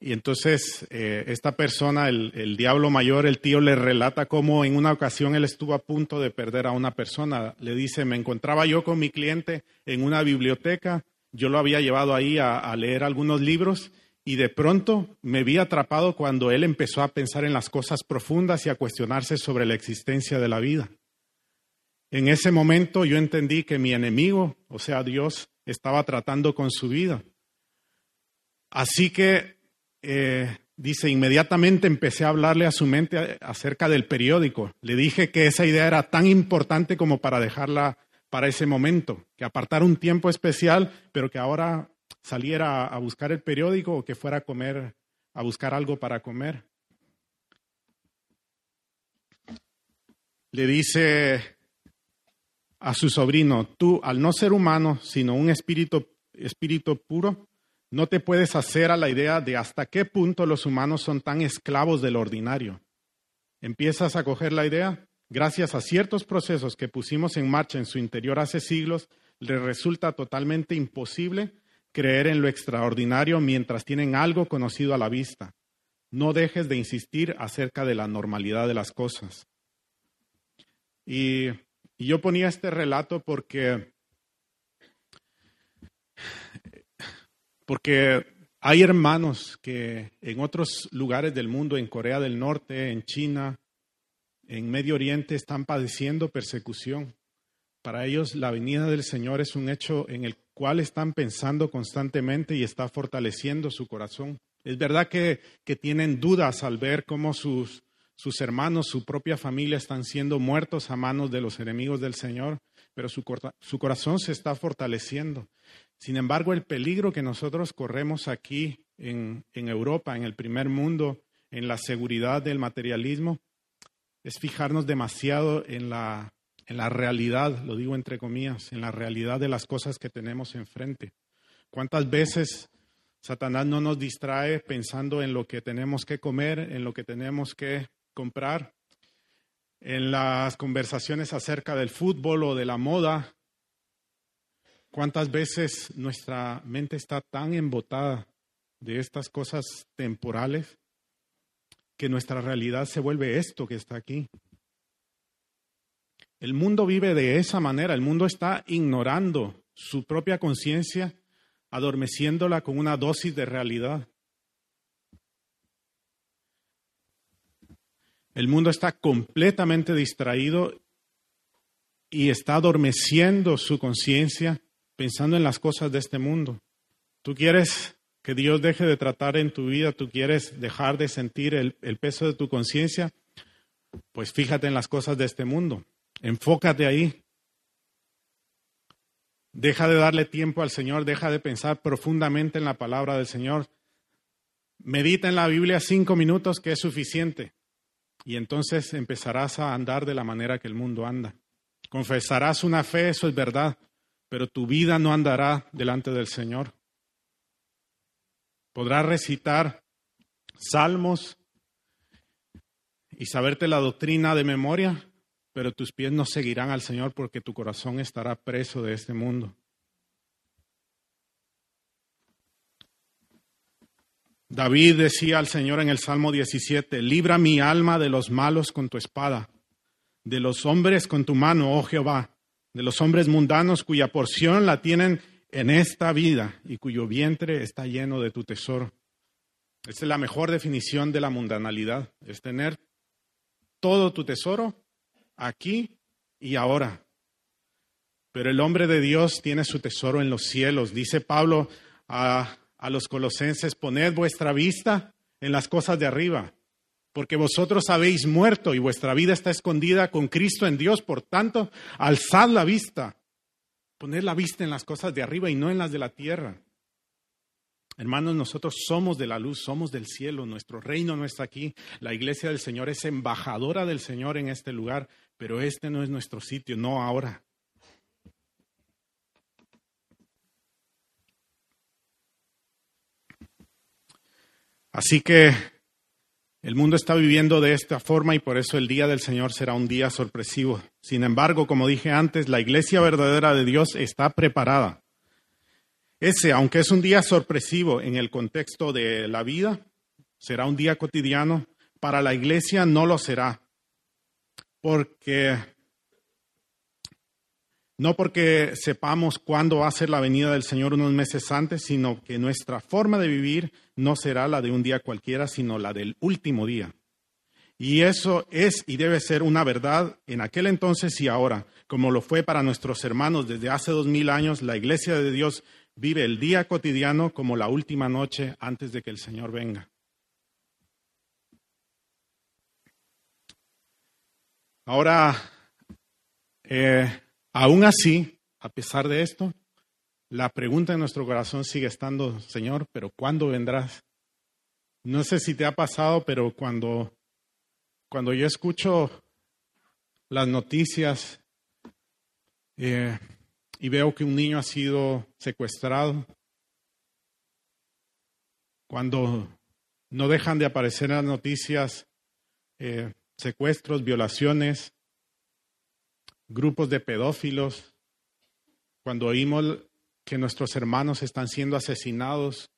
Y entonces eh, esta persona, el, diablo mayor, el tío, le relata cómo en una ocasión él estuvo a punto de perder a una persona. Le dice, me encontraba yo con mi cliente en una biblioteca, yo lo había llevado ahí a, a leer algunos libros y de pronto me vi atrapado cuando él empezó a pensar en las cosas profundas y a cuestionarse sobre la existencia de la vida. En ese momento yo entendí que mi enemigo, o sea, Dios, estaba tratando con su vida. Así que, eh, dice, inmediatamente empecé a hablarle a su mente acerca del periódico. Le dije que esa idea era tan importante como para dejarla para ese momento, que apartara un tiempo especial, pero que ahora saliera a buscar el periódico o que fuera a comer, a buscar algo para comer. Le dice a su sobrino, tú al no ser humano, sino un espíritu, espíritu puro, no te puedes hacer a la idea de hasta qué punto los humanos son tan esclavos del ordinario. ¿Empiezas a coger la idea? Gracias a ciertos procesos que pusimos en marcha en su interior hace siglos, le resulta totalmente imposible creer en lo extraordinario mientras tienen algo conocido a la vista. No dejes de insistir acerca de la normalidad de las cosas. Y yo ponía este relato porque, porque hay hermanos que en otros lugares del mundo, en Corea del Norte, en China, en Medio Oriente, están padeciendo persecución. Para ellos la venida del Señor es un hecho en el cual están pensando constantemente y está fortaleciendo su corazón. Es verdad que, que tienen dudas al ver cómo sus, sus hermanos, su propia familia están siendo muertos a manos de los enemigos del Señor, pero su, su corazón se está fortaleciendo. Sin embargo, el peligro que nosotros corremos aquí en, Europa, en el primer mundo, en la seguridad del materialismo, es fijarnos demasiado en la, en la realidad, lo digo entre comillas, en la realidad de las cosas que tenemos enfrente. ¿Cuántas veces Satanás no nos distrae pensando en lo que tenemos que comer, en lo que tenemos que comprar, en las conversaciones acerca del fútbol o de la moda? ¿Cuántas veces nuestra mente está tan embotada de estas cosas temporales que nuestra realidad se vuelve esto que está aquí? El mundo vive de esa manera, el mundo está ignorando su propia conciencia, adormeciéndola con una dosis de realidad. El mundo está completamente distraído y está adormeciendo su conciencia pensando en las cosas de este mundo. Tú quieres que Dios deje de tratar en tu vida, tú quieres dejar de sentir el, peso de tu conciencia, pues fíjate en las cosas de este mundo, enfócate ahí. Deja de darle tiempo al Señor, deja de pensar profundamente en la palabra del Señor. Medita en la Biblia cinco minutos, que es suficiente. Y entonces empezarás a andar de la manera que el mundo anda. Confesarás una fe, eso es verdad, pero tu vida no andará delante del Señor. Podrás recitar salmos y saberte la doctrina de memoria, pero tus pies no seguirán al Señor porque tu corazón estará preso de este mundo. David decía al Señor en el Salmo 17, libra mi alma de los malos con tu espada, de los hombres con tu mano, oh Jehová, de los hombres mundanos cuya porción la tienen en esta vida y cuyo vientre está lleno de tu tesoro. Esta es la mejor definición de la mundanalidad, es tener todo tu tesoro aquí y ahora. Pero el hombre de Dios tiene su tesoro en los cielos. Dice Pablo a, a los colosenses, poned vuestra vista en las cosas de arriba, porque vosotros habéis muerto y vuestra vida está escondida con Cristo en Dios. Por tanto, alzad la vista, poned la vista en las cosas de arriba y no en las de la tierra. Hermanos, nosotros somos de la luz, somos del cielo, nuestro reino no está aquí, la iglesia del Señor es embajadora del Señor en este lugar, pero este no es nuestro sitio, no ahora. Así que el mundo está viviendo de esta forma y por eso el día del Señor será un día sorpresivo. Sin embargo, como dije antes, la iglesia verdadera de Dios está preparada. Ese, aunque es un día sorpresivo en el contexto de la vida, será un día cotidiano, para la iglesia no lo será. Porque no porque sepamos cuándo va a ser la venida del Señor unos meses antes, sino que nuestra forma de vivir no será la de un día cualquiera, sino la del último día. Y eso es y debe ser una verdad en aquel entonces y ahora, como lo fue para nuestros hermanos desde hace dos mil años. La Iglesia de Dios vive el día cotidiano como la última noche antes de que el Señor venga. Ahora, eh, Aún así, a pesar de esto, la pregunta en nuestro corazón sigue estando, Señor, pero ¿cuándo vendrás? No sé si te ha pasado, pero cuando, cuando yo escucho las noticias eh, y veo que un niño ha sido secuestrado, cuando no dejan de aparecer en las noticias eh, secuestros, violaciones, grupos de pedófilos, cuando oímos que nuestros hermanos están siendo asesinados,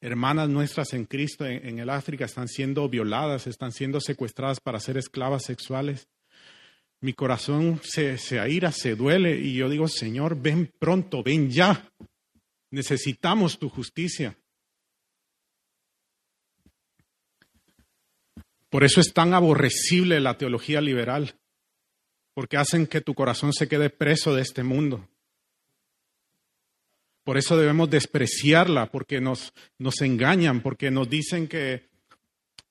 hermanas nuestras en Cristo en, el África están siendo violadas, están siendo secuestradas para ser esclavas sexuales. Mi corazón se, se aira, se duele y yo digo, Señor, ven pronto, ven ya. Necesitamos tu justicia. Por eso es tan aborrecible la teología liberal porque hacen que tu corazón se quede preso de este mundo. Por eso debemos despreciarla, porque nos, nos engañan, porque nos dicen que,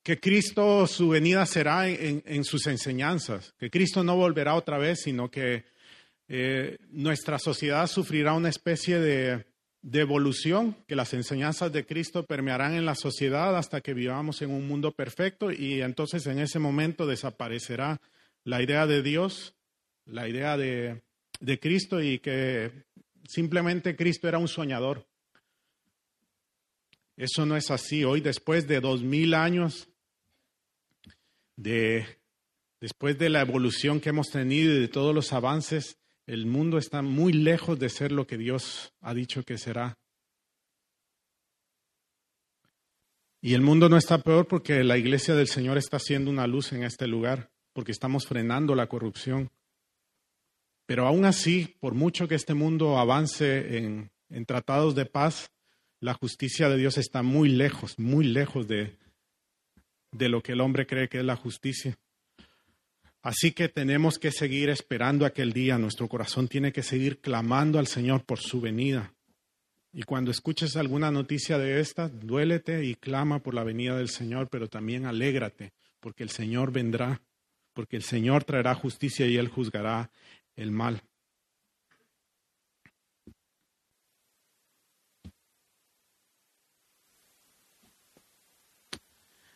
que Cristo, su venida será en, sus enseñanzas, que Cristo no volverá otra vez, sino que eh, nuestra sociedad sufrirá una especie de, de evolución, que las enseñanzas de Cristo permearán en la sociedad hasta que vivamos en un mundo perfecto y entonces en ese momento desaparecerá la idea de Dios la idea de, Cristo y que simplemente Cristo era un soñador. Eso no es así. Hoy, después de dos mil años, de, después de la evolución que hemos tenido y de todos los avances, el mundo está muy lejos de ser lo que Dios ha dicho que será. Y el mundo no está peor porque la iglesia del Señor está haciendo una luz en este lugar, porque estamos frenando la corrupción. Pero aún así, por mucho que este mundo avance en, tratados de paz, la justicia de Dios está muy lejos, muy lejos de, de lo que el hombre cree que es la justicia. Así que tenemos que seguir esperando aquel día. Nuestro corazón tiene que seguir clamando al Señor por su venida. Y cuando escuches alguna noticia de esta, duélete y clama por la venida del Señor, pero también alégrate, porque el Señor vendrá, porque el Señor traerá justicia y Él juzgará el mal.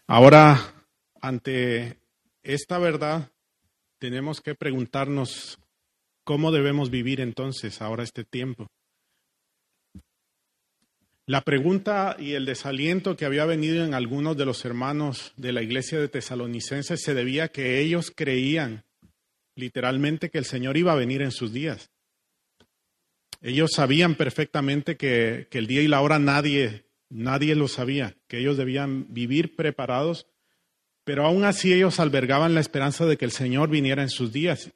Ahora, ante esta verdad, tenemos que preguntarnos cómo debemos vivir entonces ahora este tiempo. La pregunta y el desaliento que había venido en algunos de los hermanos de la iglesia de Tesalonicenses se debía a que ellos creían literalmente que el Señor iba a venir en sus días. Ellos sabían perfectamente que, el día y la hora nadie, nadie lo sabía, que ellos debían vivir preparados, pero aún así ellos albergaban la esperanza de que el Señor viniera en sus días.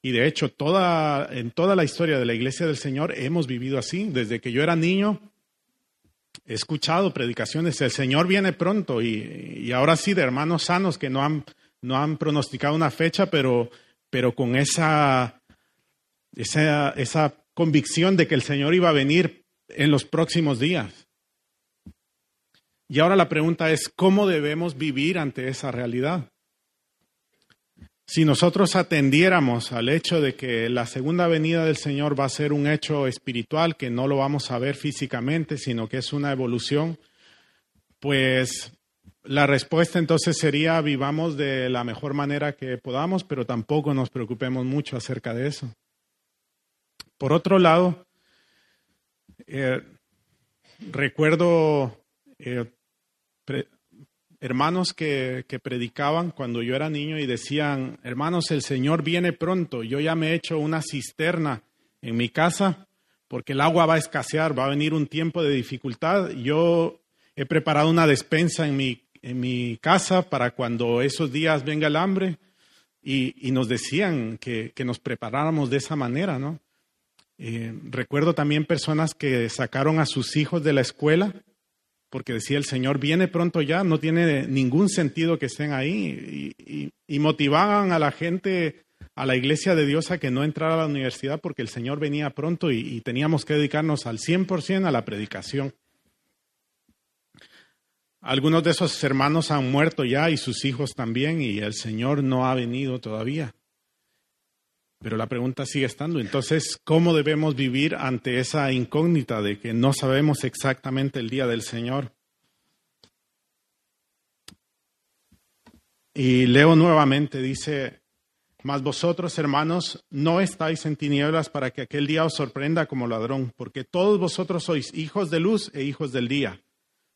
Y de hecho, toda, en toda la historia de la iglesia del Señor hemos vivido así. Desde que yo era niño, he escuchado predicaciones, el Señor viene pronto y, y ahora sí de hermanos sanos que no han, no han pronosticado una fecha, pero pero con esa, esa, esa convicción de que el Señor iba a venir en los próximos días. Y ahora la pregunta es, ¿cómo debemos vivir ante esa realidad? Si nosotros atendiéramos al hecho de que la segunda venida del Señor va a ser un hecho espiritual, que no lo vamos a ver físicamente, sino que es una evolución, pues la respuesta entonces sería vivamos de la mejor manera que podamos, pero tampoco nos preocupemos mucho acerca de eso. Por otro lado, eh, recuerdo eh, hermanos que, que predicaban cuando yo era niño y decían, hermanos, el Señor viene pronto, yo ya me he hecho una cisterna en mi casa porque el agua va a escasear, va a venir un tiempo de dificultad. Yo he preparado una despensa en mi, en mi casa para cuando esos días venga el hambre y, y nos decían que, que, nos preparáramos de esa manera, ¿no? Eh, recuerdo también personas que sacaron a sus hijos de la escuela porque decía el Señor viene pronto ya, no tiene ningún sentido que estén ahí y, motivaban a la gente a la iglesia de Dios a que no entrara a la universidad porque el Señor venía pronto y, y teníamos que dedicarnos al 100% a la predicación. Algunos de esos hermanos han muerto ya y sus hijos también y el Señor no ha venido todavía. Pero la pregunta sigue estando. Entonces, ¿cómo debemos vivir ante esa incógnita de que no sabemos exactamente el día del Señor? Y leo nuevamente, dice, mas vosotros, hermanos, no estáis en tinieblas para que aquel día os sorprenda como ladrón, porque todos vosotros sois hijos de luz e hijos del día.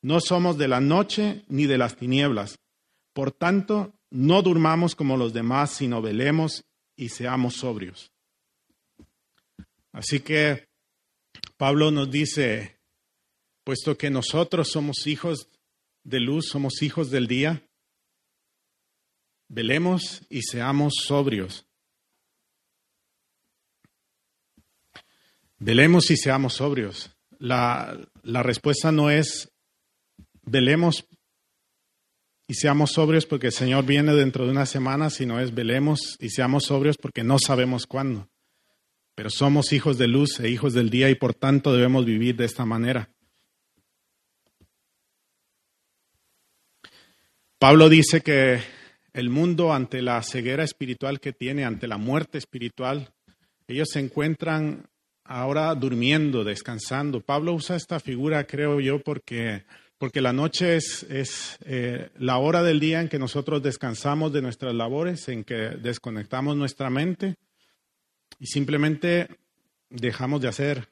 No somos de la noche ni de las tinieblas. Por tanto, no durmamos como los demás, sino velemos y seamos sobrios. Así que Pablo nos dice, puesto que nosotros somos hijos de luz, somos hijos del día, velemos y seamos sobrios. Velemos y seamos sobrios. La, la respuesta no es velemos y seamos sobrios porque el Señor viene dentro de una semana, sino es velemos y seamos sobrios porque no sabemos cuándo. Pero somos hijos de luz e hijos del día y por tanto debemos vivir de esta manera. Pablo dice que el mundo ante la ceguera espiritual que tiene, ante la muerte espiritual, ellos se encuentran ahora durmiendo, descansando. Pablo usa esta figura, creo yo, porque porque la noche es, es eh, la hora del día en que nosotros descansamos de nuestras labores, en que desconectamos nuestra mente y simplemente dejamos de hacer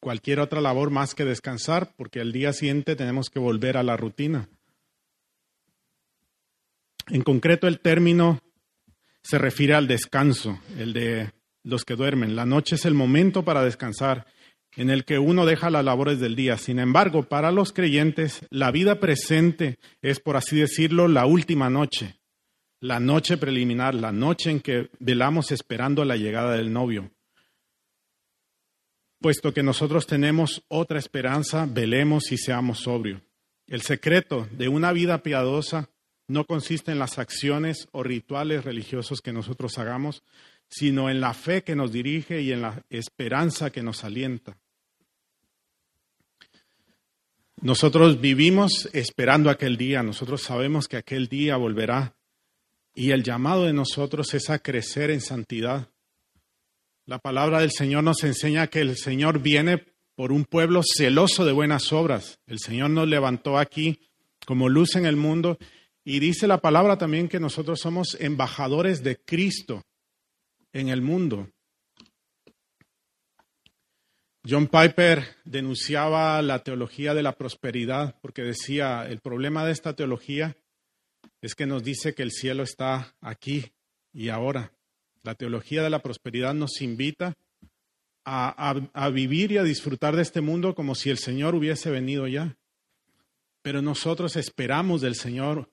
cualquier otra labor más que descansar, porque al día siguiente tenemos que volver a la rutina. En concreto, el término se refiere al descanso, el de los que duermen. La noche es el momento para descansar en el que uno deja las labores del día. Sin embargo, para los creyentes, la vida presente es, por así decirlo, la última noche, la noche preliminar, la noche en que velamos esperando la llegada del novio. Puesto que nosotros tenemos otra esperanza, velemos y seamos sobrios. El secreto de una vida piadosa no consiste en las acciones o rituales religiosos que nosotros hagamos, sino en la fe que nos dirige y en la esperanza que nos alienta. Nosotros vivimos esperando aquel día, nosotros sabemos que aquel día volverá y el llamado de nosotros es a crecer en santidad. La palabra del Señor nos enseña que el Señor viene por un pueblo celoso de buenas obras. El Señor nos levantó aquí como luz en el mundo y dice la palabra también que nosotros somos embajadores de Cristo en el mundo. John Piper denunciaba la teología de la prosperidad porque decía, el problema de esta teología es que nos dice que el cielo está aquí y ahora. La teología de la prosperidad nos invita a, a, vivir y a disfrutar de este mundo como si el Señor hubiese venido ya. Pero nosotros esperamos del Señor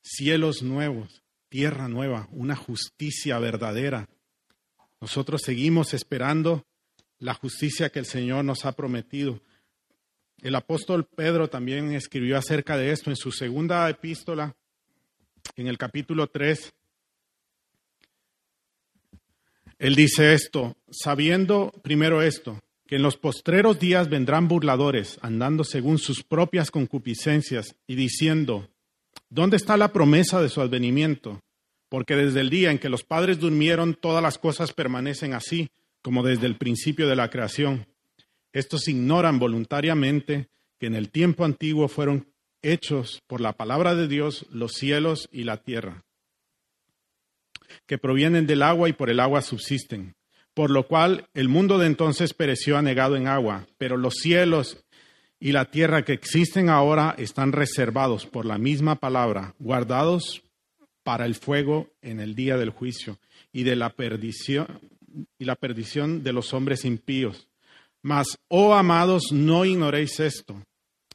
cielos nuevos, tierra nueva, una justicia verdadera. Nosotros seguimos esperando la justicia que el Señor nos ha prometido. El apóstol Pedro también escribió acerca de esto en su segunda epístola, en el capítulo 3. Él dice esto, sabiendo primero esto, que en los postreros días vendrán burladores, andando según sus propias concupiscencias y diciendo, ¿dónde está la promesa de su advenimiento? Porque desde el día en que los padres durmieron, todas las cosas permanecen así como desde el principio de la creación. Estos ignoran voluntariamente que en el tiempo antiguo fueron hechos por la palabra de Dios los cielos y la tierra, que provienen del agua y por el agua subsisten, por lo cual el mundo de entonces pereció anegado en agua, pero los cielos y la tierra que existen ahora están reservados por la misma palabra, guardados para el fuego en el día del juicio y de la perdición y la perdición de los hombres impíos. Mas, oh amados, no ignoréis esto,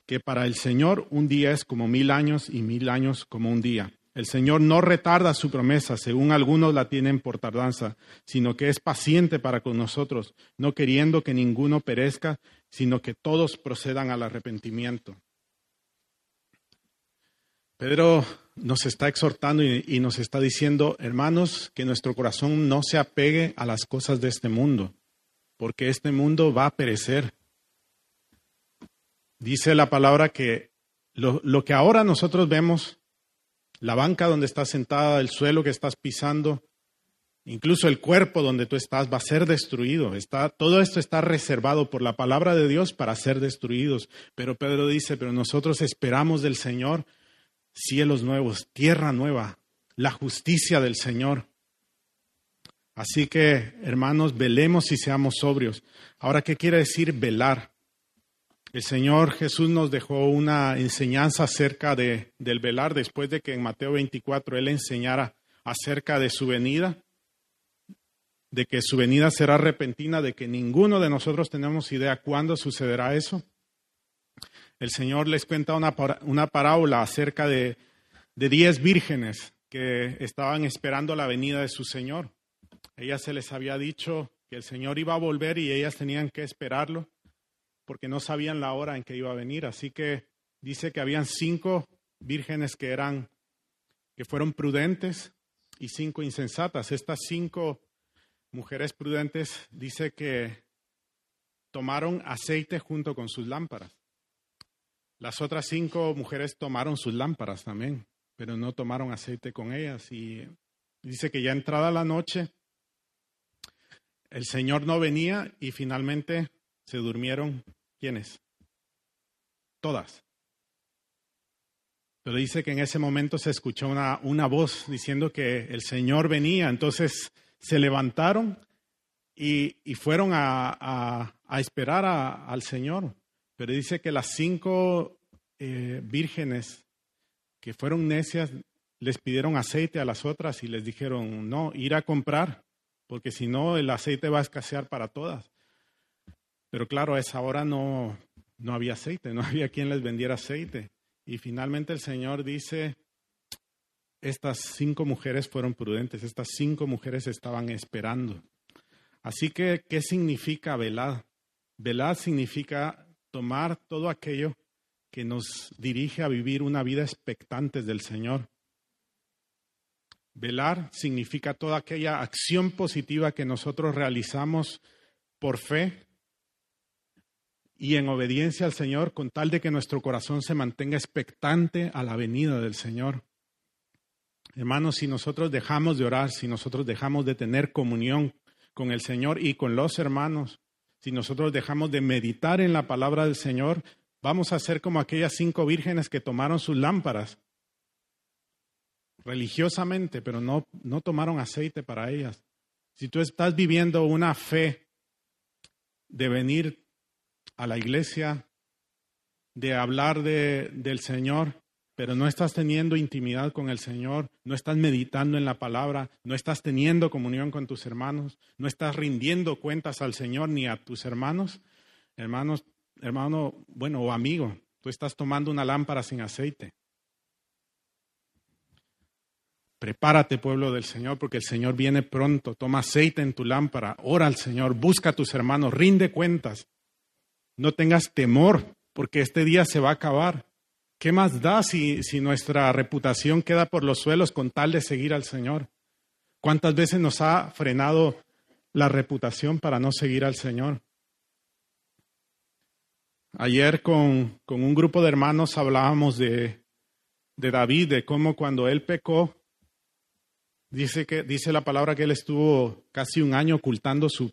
que para el Señor un día es como mil años y mil años como un día. El Señor no retarda su promesa, según algunos la tienen por tardanza, sino que es paciente para con nosotros, no queriendo que ninguno perezca, sino que todos procedan al arrepentimiento. Pedro nos está exhortando y, nos está diciendo, hermanos, que nuestro corazón no se apegue a las cosas de este mundo, porque este mundo va a perecer. Dice la palabra que lo, lo que ahora nosotros vemos la banca donde estás sentada, el suelo que estás pisando, incluso el cuerpo donde tú estás va a ser destruido. Está, todo esto está reservado por la palabra de Dios para ser destruidos. Pero Pedro dice, pero nosotros esperamos del Señor cielos nuevos, tierra nueva, la justicia del Señor. Así que, hermanos, velemos y seamos sobrios. Ahora, ¿qué quiere decir velar? El Señor Jesús nos dejó una enseñanza acerca de, del velar después de que en Mateo 24 Él enseñara acerca de su venida, de que su venida será repentina, de que ninguno de nosotros tenemos idea cuándo sucederá eso. El Señor les cuenta una, una parábola acerca de, de diez vírgenes que estaban esperando la venida de su Señor. Ellas se les había dicho que el Señor iba a volver y ellas tenían que esperarlo porque no sabían la hora en que iba a venir. Así que dice que habían cinco vírgenes que eran, que fueron prudentes y cinco insensatas. Estas cinco mujeres prudentes dice que tomaron aceite junto con sus lámparas. Las otras cinco mujeres tomaron sus lámparas también, pero no tomaron aceite con ellas. Y dice que ya entrada la noche, el Señor no venía y finalmente se durmieron ¿Quiénes? Todas. Pero dice que en ese momento se escuchó una, una voz diciendo que el Señor venía. Entonces se levantaron y, y fueron a, a, a esperar a, al Señor. Pero dice que las cinco eh, vírgenes que fueron necias les pidieron aceite a las otras y les dijeron, no, ir a comprar, porque si no el aceite va a escasear para todas. Pero claro, a esa hora no, no había aceite, no [LAUGHS] había quien les vendiera aceite. Y finalmente el Señor dice, estas cinco mujeres fueron prudentes, estas cinco mujeres estaban esperando. Así que, ¿qué significa velar? Velar significa tomar todo aquello que nos dirige a vivir una vida expectante del Señor. Velar significa toda aquella acción positiva que nosotros realizamos por fe y en obediencia al Señor con tal de que nuestro corazón se mantenga expectante a la venida del Señor. Hermanos, si nosotros dejamos de orar, si nosotros dejamos de tener comunión con el Señor y con los hermanos, si nosotros dejamos de meditar en la palabra del Señor, vamos a ser como aquellas cinco vírgenes que tomaron sus lámparas religiosamente, pero no, no tomaron aceite para ellas. Si tú estás viviendo una fe de venir a la iglesia, de hablar de, del Señor, pero no estás teniendo intimidad con el Señor, no estás meditando en la palabra, no estás teniendo comunión con tus hermanos, no estás rindiendo cuentas al Señor ni a tus hermanos, hermanos, hermano, bueno, o amigo, tú estás tomando una lámpara sin aceite. Prepárate, pueblo del Señor, porque el Señor viene pronto. Toma aceite en tu lámpara, ora al Señor, busca a tus hermanos, rinde cuentas. No tengas temor, porque este día se va a acabar. ¿Qué más da si, si nuestra reputación queda por los suelos con tal de seguir al Señor? ¿Cuántas veces nos ha frenado la reputación para no seguir al Señor? Ayer con, con un grupo de hermanos hablábamos de, de David, de cómo cuando él pecó, dice, que, dice la palabra que él estuvo casi un año ocultando su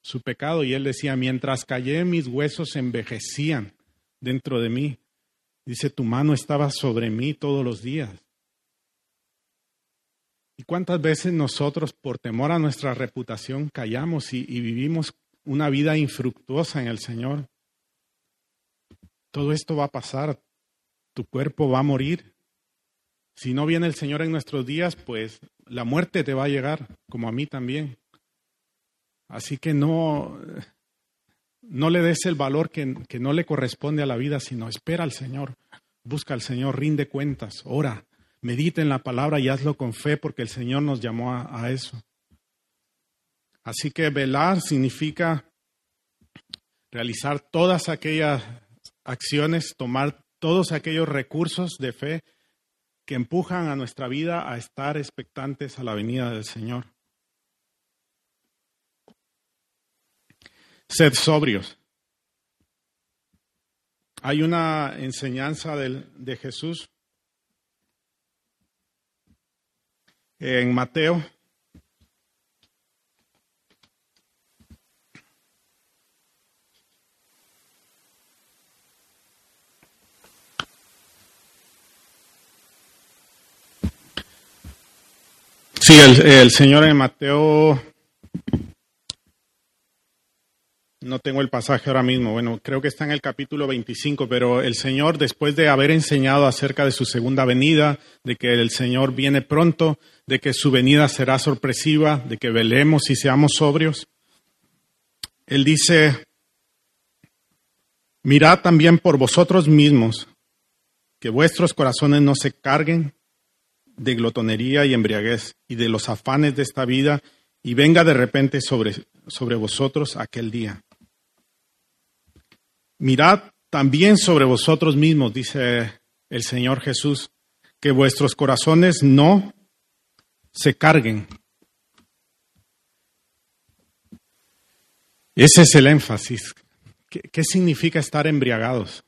su pecado y él decía, mientras callé mis huesos envejecían dentro de mí. Dice, tu mano estaba sobre mí todos los días. ¿Y cuántas veces nosotros, por temor a nuestra reputación, callamos y, y vivimos una vida infructuosa en el Señor? todo esto va a pasar, tu cuerpo va a morir. Si no viene el Señor en nuestros días, pues la muerte te va a llegar, como a mí también. Así que no, no le des el valor que, que no le corresponde a la vida, sino espera al Señor, busca al Señor, rinde cuentas, ora, medita en la palabra y hazlo con fe, porque el Señor nos llamó a, a eso. Así que velar significa realizar todas aquellas acciones, tomar todos aquellos recursos de fe que empujan a nuestra vida a estar expectantes a la venida del Señor. Sed sobrios. Hay una enseñanza del- de Jesús en Mateo. Sí, el, el Señor en Mateo, no tengo el pasaje ahora mismo, bueno, creo que está en el capítulo 25, pero el Señor, después de haber enseñado acerca de su segunda venida, de que el Señor viene pronto, de que su venida será sorpresiva, de que velemos y seamos sobrios, Él dice, mirad también por vosotros mismos, que vuestros corazones no se carguen de glotonería y embriaguez y de los afanes de esta vida, y venga de repente sobre, sobre vosotros aquel día. Mirad también sobre vosotros mismos, dice el Señor Jesús, que vuestros corazones no se carguen. Ese es el énfasis. ¿Qué, significa estar embriagados?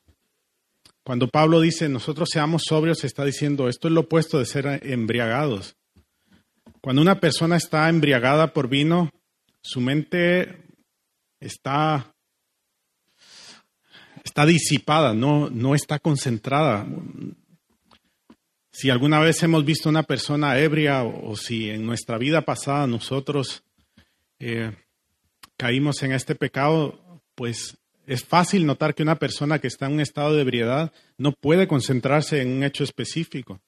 Cuando Pablo dice nosotros seamos sobrios, está diciendo esto es lo opuesto de ser embriagados. Cuando una persona está embriagada por vino, su mente está, está disipada, no, no está concentrada. Si alguna vez hemos visto una persona ebria o, si en nuestra vida pasada nosotros eh, caímos en este pecado, pues es fácil notar que una persona que está en un estado de ebriedad no puede concentrarse en un hecho específico.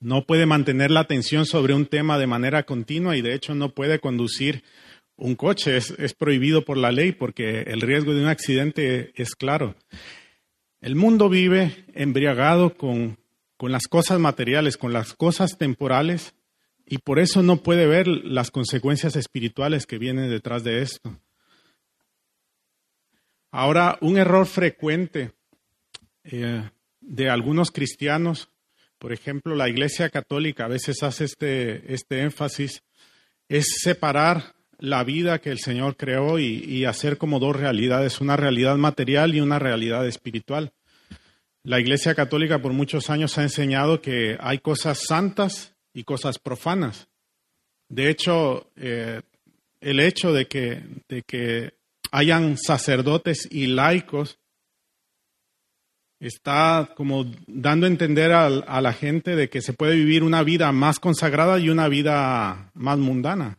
No puede mantener la atención sobre un tema de manera continua y de hecho no puede conducir un coche. Es, es prohibido por la ley porque el riesgo de un accidente es claro. El mundo vive embriagado con, con las cosas materiales, con las cosas temporales y por eso no puede ver las consecuencias espirituales que vienen detrás de esto. Ahora, un error frecuente eh, de algunos cristianos, por ejemplo, la Iglesia Católica a veces hace este, este énfasis, es separar la vida que el Señor creó y, y hacer como dos realidades, una realidad material y una realidad espiritual. La Iglesia Católica por muchos años ha enseñado que hay cosas santas y cosas profanas. De hecho, eh, el hecho de que, de que hayan sacerdotes y laicos está como dando a entender a, a, la gente de que se puede vivir una vida más consagrada y una vida más mundana.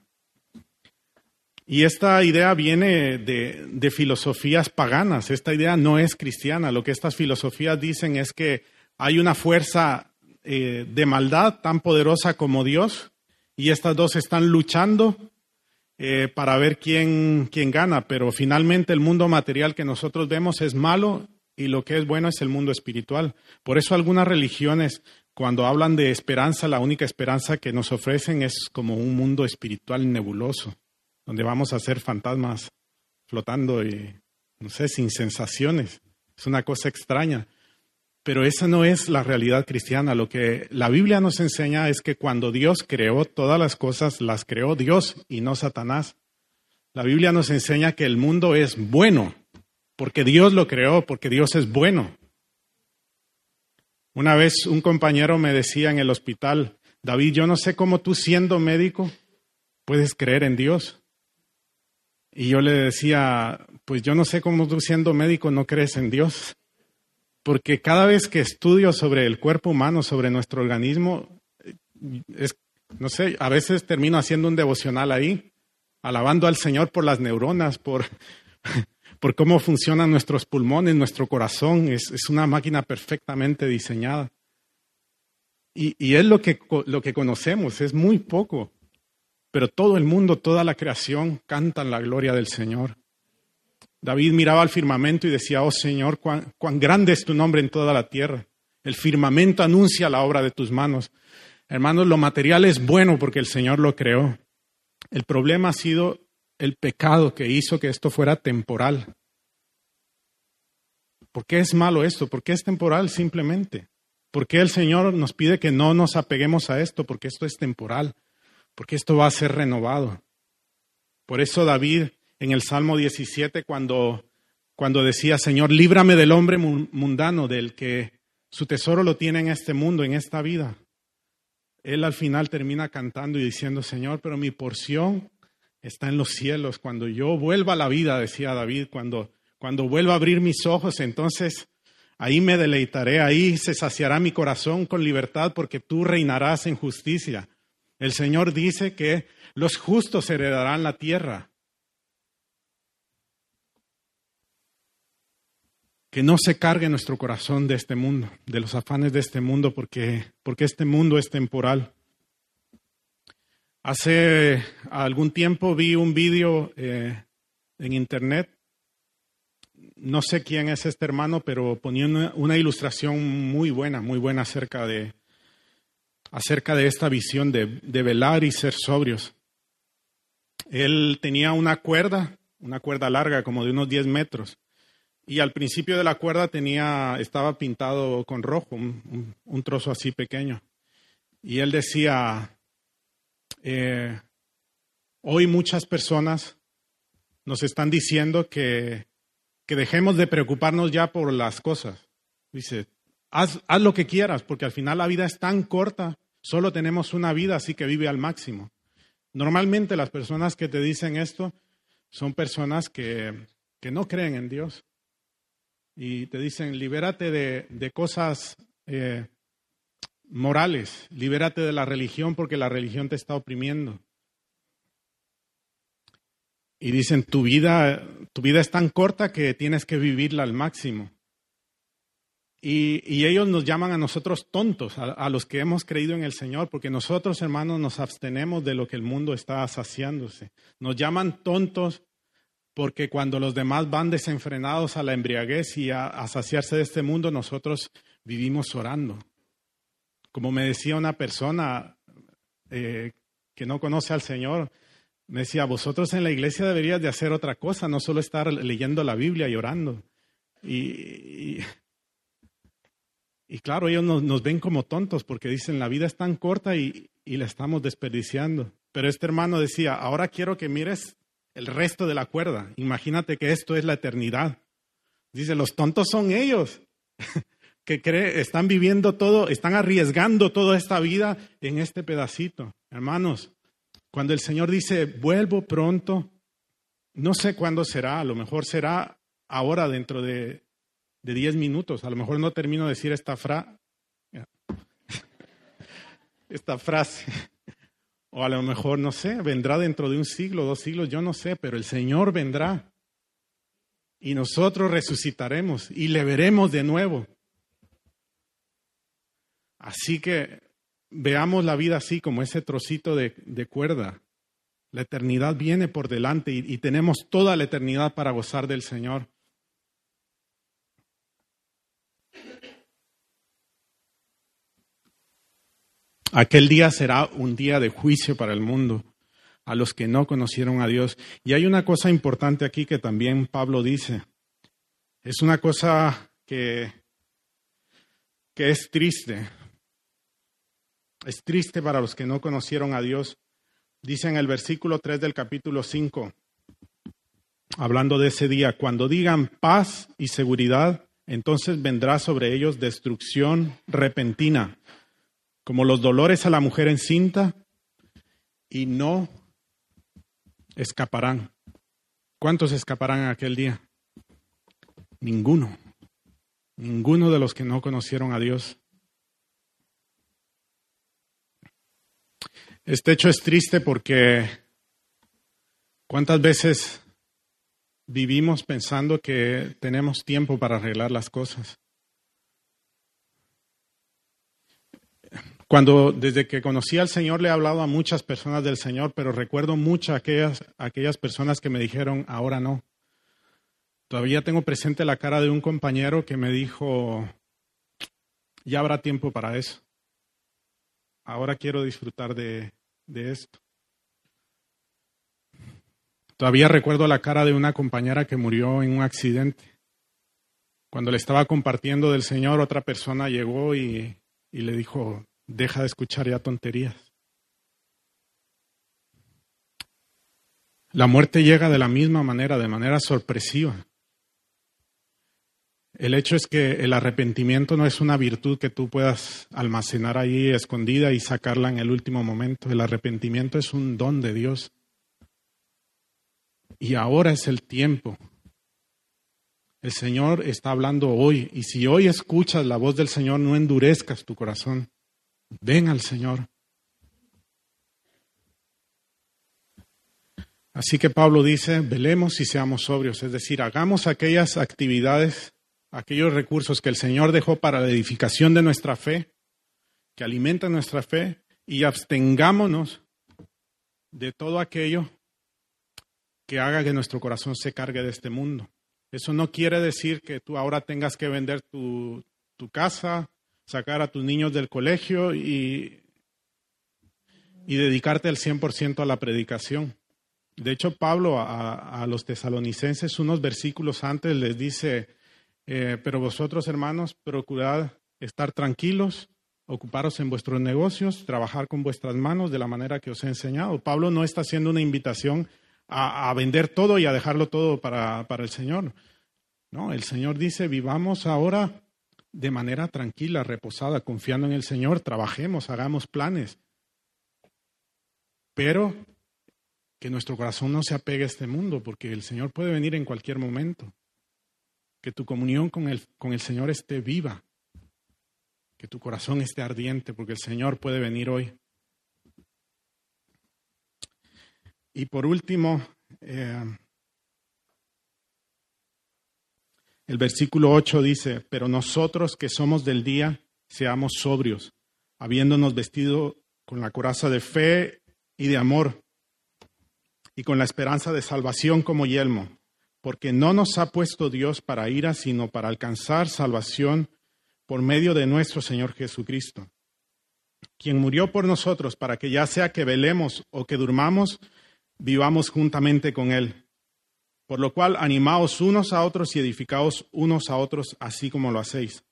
Y esta idea viene de, filosofías paganas, esta idea no es cristiana. Lo que estas filosofías dicen es que hay una fuerza eh, de maldad tan poderosa como Dios y estas dos están luchando eh, para ver quién, quién gana, pero finalmente el mundo material que nosotros vemos es malo y lo que es bueno es el mundo espiritual. Por eso algunas religiones, cuando hablan de esperanza, la única esperanza que nos ofrecen es como un mundo espiritual nebuloso, donde vamos a ser fantasmas flotando y, no sé, sin sensaciones. Es una cosa extraña. Pero esa no es la realidad cristiana. Lo que la Biblia nos enseña es que cuando Dios creó todas las cosas, las creó Dios y no Satanás. La Biblia nos enseña que el mundo es bueno, porque Dios lo creó, porque Dios es bueno. Una vez un compañero me decía en el hospital, David, yo no sé cómo tú siendo médico puedes creer en Dios. Y yo le decía, pues yo no sé cómo tú siendo médico no crees en Dios. Porque cada vez que estudio sobre el cuerpo humano, sobre nuestro organismo, es, no sé, a veces termino haciendo un devocional ahí, alabando al Señor por las neuronas, por, [LAUGHS] por cómo funcionan nuestros pulmones, nuestro corazón. Es, una máquina perfectamente diseñada. Y, y es lo que, lo que conocemos, es muy poco. Pero todo el mundo, toda la creación cantan la gloria del Señor. David miraba al firmamento y decía, oh Señor, cuán, cuán grande es tu nombre en toda la tierra. El firmamento anuncia la obra de tus manos. Hermanos, lo material es bueno porque el Señor lo creó. El problema ha sido el pecado que hizo que esto fuera temporal. ¿Por qué es malo esto? ¿Por qué es temporal simplemente? ¿Por qué el Señor nos pide que no nos apeguemos a esto? Porque esto es temporal, porque esto va a ser renovado. Por eso David en el Salmo 17, cuando, cuando decía, Señor, líbrame del hombre mun- mundano, del que su tesoro lo tiene en este mundo, en esta vida. Él al final termina cantando y diciendo, Señor, pero mi porción está en los cielos. Cuando yo vuelva a la vida, decía David, cuando, cuando vuelva a abrir mis ojos, entonces ahí me deleitaré, ahí se saciará mi corazón con libertad porque tú reinarás en justicia. El Señor dice que los justos heredarán la tierra. Que no se cargue nuestro corazón de este mundo, de los afanes de este mundo, porque, porque este mundo es temporal. Hace algún tiempo vi un vídeo eh, en internet. No sé quién es este hermano, pero ponía una, una ilustración muy buena, muy buena acerca de, acerca de esta visión de, velar y ser sobrios. Él tenía una cuerda, una cuerda larga, como de unos 10 metros, y al principio de la cuerda tenía, estaba pintado con rojo, un trozo así pequeño. Y él decía, eh, hoy muchas personas nos están diciendo que, que dejemos de preocuparnos ya por las cosas. Dice, haz, haz lo que quieras, porque al final la vida es tan corta, solo tenemos una vida, así que vive al máximo. Normalmente las personas que te dicen esto son personas que, que no creen en Dios y te dicen, libérate de, de cosas eh, morales, libérate de la religión porque la religión te está oprimiendo. Y dicen, tu vida, tu vida es tan corta que tienes que vivirla al máximo. Y, ellos nos llaman a nosotros tontos, a, los que hemos creído en el Señor, porque nosotros, hermanos, nos abstenemos de lo que el mundo está saciándose. Nos llaman tontos porque cuando los demás van desenfrenados a la embriaguez y a, a saciarse de este mundo, nosotros vivimos orando. Como me decía una persona eh, que no conoce al Señor, me decía, vosotros en la iglesia deberías de hacer otra cosa, no solo estar leyendo la Biblia y orando. Y, y claro, ellos nos, ven como tontos porque dicen, la vida es tan corta y, y la estamos desperdiciando. Pero este hermano decía, ahora quiero que mires el resto de la cuerda. Imagínate que esto es la eternidad. Dice, los tontos son ellos [LAUGHS] que cree, están viviendo todo, están arriesgando toda esta vida en este pedacito. Hermanos, cuando el Señor dice, vuelvo pronto, no sé cuándo será, a lo mejor será ahora dentro de, de diez minutos, a lo mejor no termino de decir esta, fra [LAUGHS] esta frase. O a lo mejor, no sé, vendrá dentro de un siglo, dos siglos, yo no sé, pero el Señor vendrá. Y nosotros resucitaremos y le veremos de nuevo. Así que veamos la vida así como ese trocito de, de cuerda. La eternidad viene por delante y, tenemos toda la eternidad para gozar del Señor. Aquel día será un día de juicio para el mundo, a los que no conocieron a Dios. Y hay una cosa importante aquí que también Pablo dice. Es una cosa que, que es triste. Es triste para los que no conocieron a Dios. Dice en el versículo 3 del capítulo 5, hablando de ese día, cuando digan paz y seguridad, entonces vendrá sobre ellos destrucción repentina como los dolores a la mujer encinta, y no escaparán. ¿Cuántos escaparán aquel día? Ninguno. Ninguno de los que no conocieron a Dios. Este hecho es triste porque ¿cuántas veces vivimos pensando que tenemos tiempo para arreglar las cosas. Cuando desde que conocí al Señor le he hablado a muchas personas del Señor, pero recuerdo mucho aquellas, aquellas personas que me dijeron, ahora no. Todavía tengo presente la cara de un compañero que me dijo, ya habrá tiempo para eso. Ahora quiero disfrutar de, de esto. Todavía recuerdo la cara de una compañera que murió en un accidente. Cuando le estaba compartiendo del Señor, otra persona llegó y, y le dijo, deja de escuchar ya tonterías. La muerte llega de la misma manera, de manera sorpresiva. El hecho es que el arrepentimiento no es una virtud que tú puedas almacenar ahí escondida y sacarla en el último momento. El arrepentimiento es un don de Dios. Y ahora es el tiempo. El Señor está hablando hoy. Y si hoy escuchas la voz del Señor, no endurezcas tu corazón. Ven al Señor. Así que Pablo dice, velemos y seamos sobrios, es decir, hagamos aquellas actividades, aquellos recursos que el Señor dejó para la edificación de nuestra fe, que alimentan nuestra fe, y abstengámonos de todo aquello que haga que nuestro corazón se cargue de este mundo. Eso no quiere decir que tú ahora tengas que vender tu, tu casa, sacar a tus niños del colegio y, y dedicarte al 100% a la predicación. De hecho, Pablo a, a, los tesalonicenses unos versículos antes les dice, eh, pero vosotros hermanos, procurad estar tranquilos, ocuparos en vuestros negocios, trabajar con vuestras manos de la manera que os he enseñado. Pablo no está haciendo una invitación a, a vender todo y a dejarlo todo para, para el Señor. No, el Señor dice, vivamos ahora de manera tranquila, reposada, confiando en el Señor, trabajemos, hagamos planes. Pero que nuestro corazón no se apegue a este mundo, porque el Señor puede venir en cualquier momento. Que tu comunión con el, con el Señor esté viva. Que tu corazón esté ardiente, porque el Señor puede venir hoy. Y por último, eh, El versículo 8 dice, pero nosotros que somos del día, seamos sobrios, habiéndonos vestido con la coraza de fe y de amor, y con la esperanza de salvación como yelmo, porque no nos ha puesto Dios para ira, sino para alcanzar salvación por medio de nuestro Señor Jesucristo, quien murió por nosotros para que ya sea que velemos o que durmamos, vivamos juntamente con Él. Por lo cual, animaos unos a otros y edificaos unos a otros, así como lo hacéis.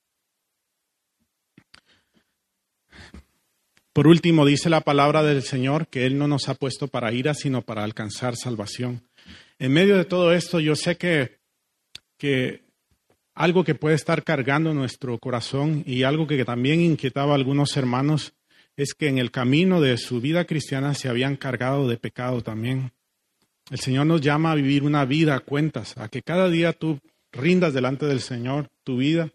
Por último, dice la palabra del Señor que Él no nos ha puesto para ira, sino para alcanzar salvación. En medio de todo esto, yo sé que, que algo que puede estar cargando nuestro corazón y algo que también inquietaba a algunos hermanos es que en el camino de su vida cristiana se habían cargado de pecado también. El Señor nos llama a vivir una vida a cuentas, a que cada día tú rindas delante del Señor tu vida,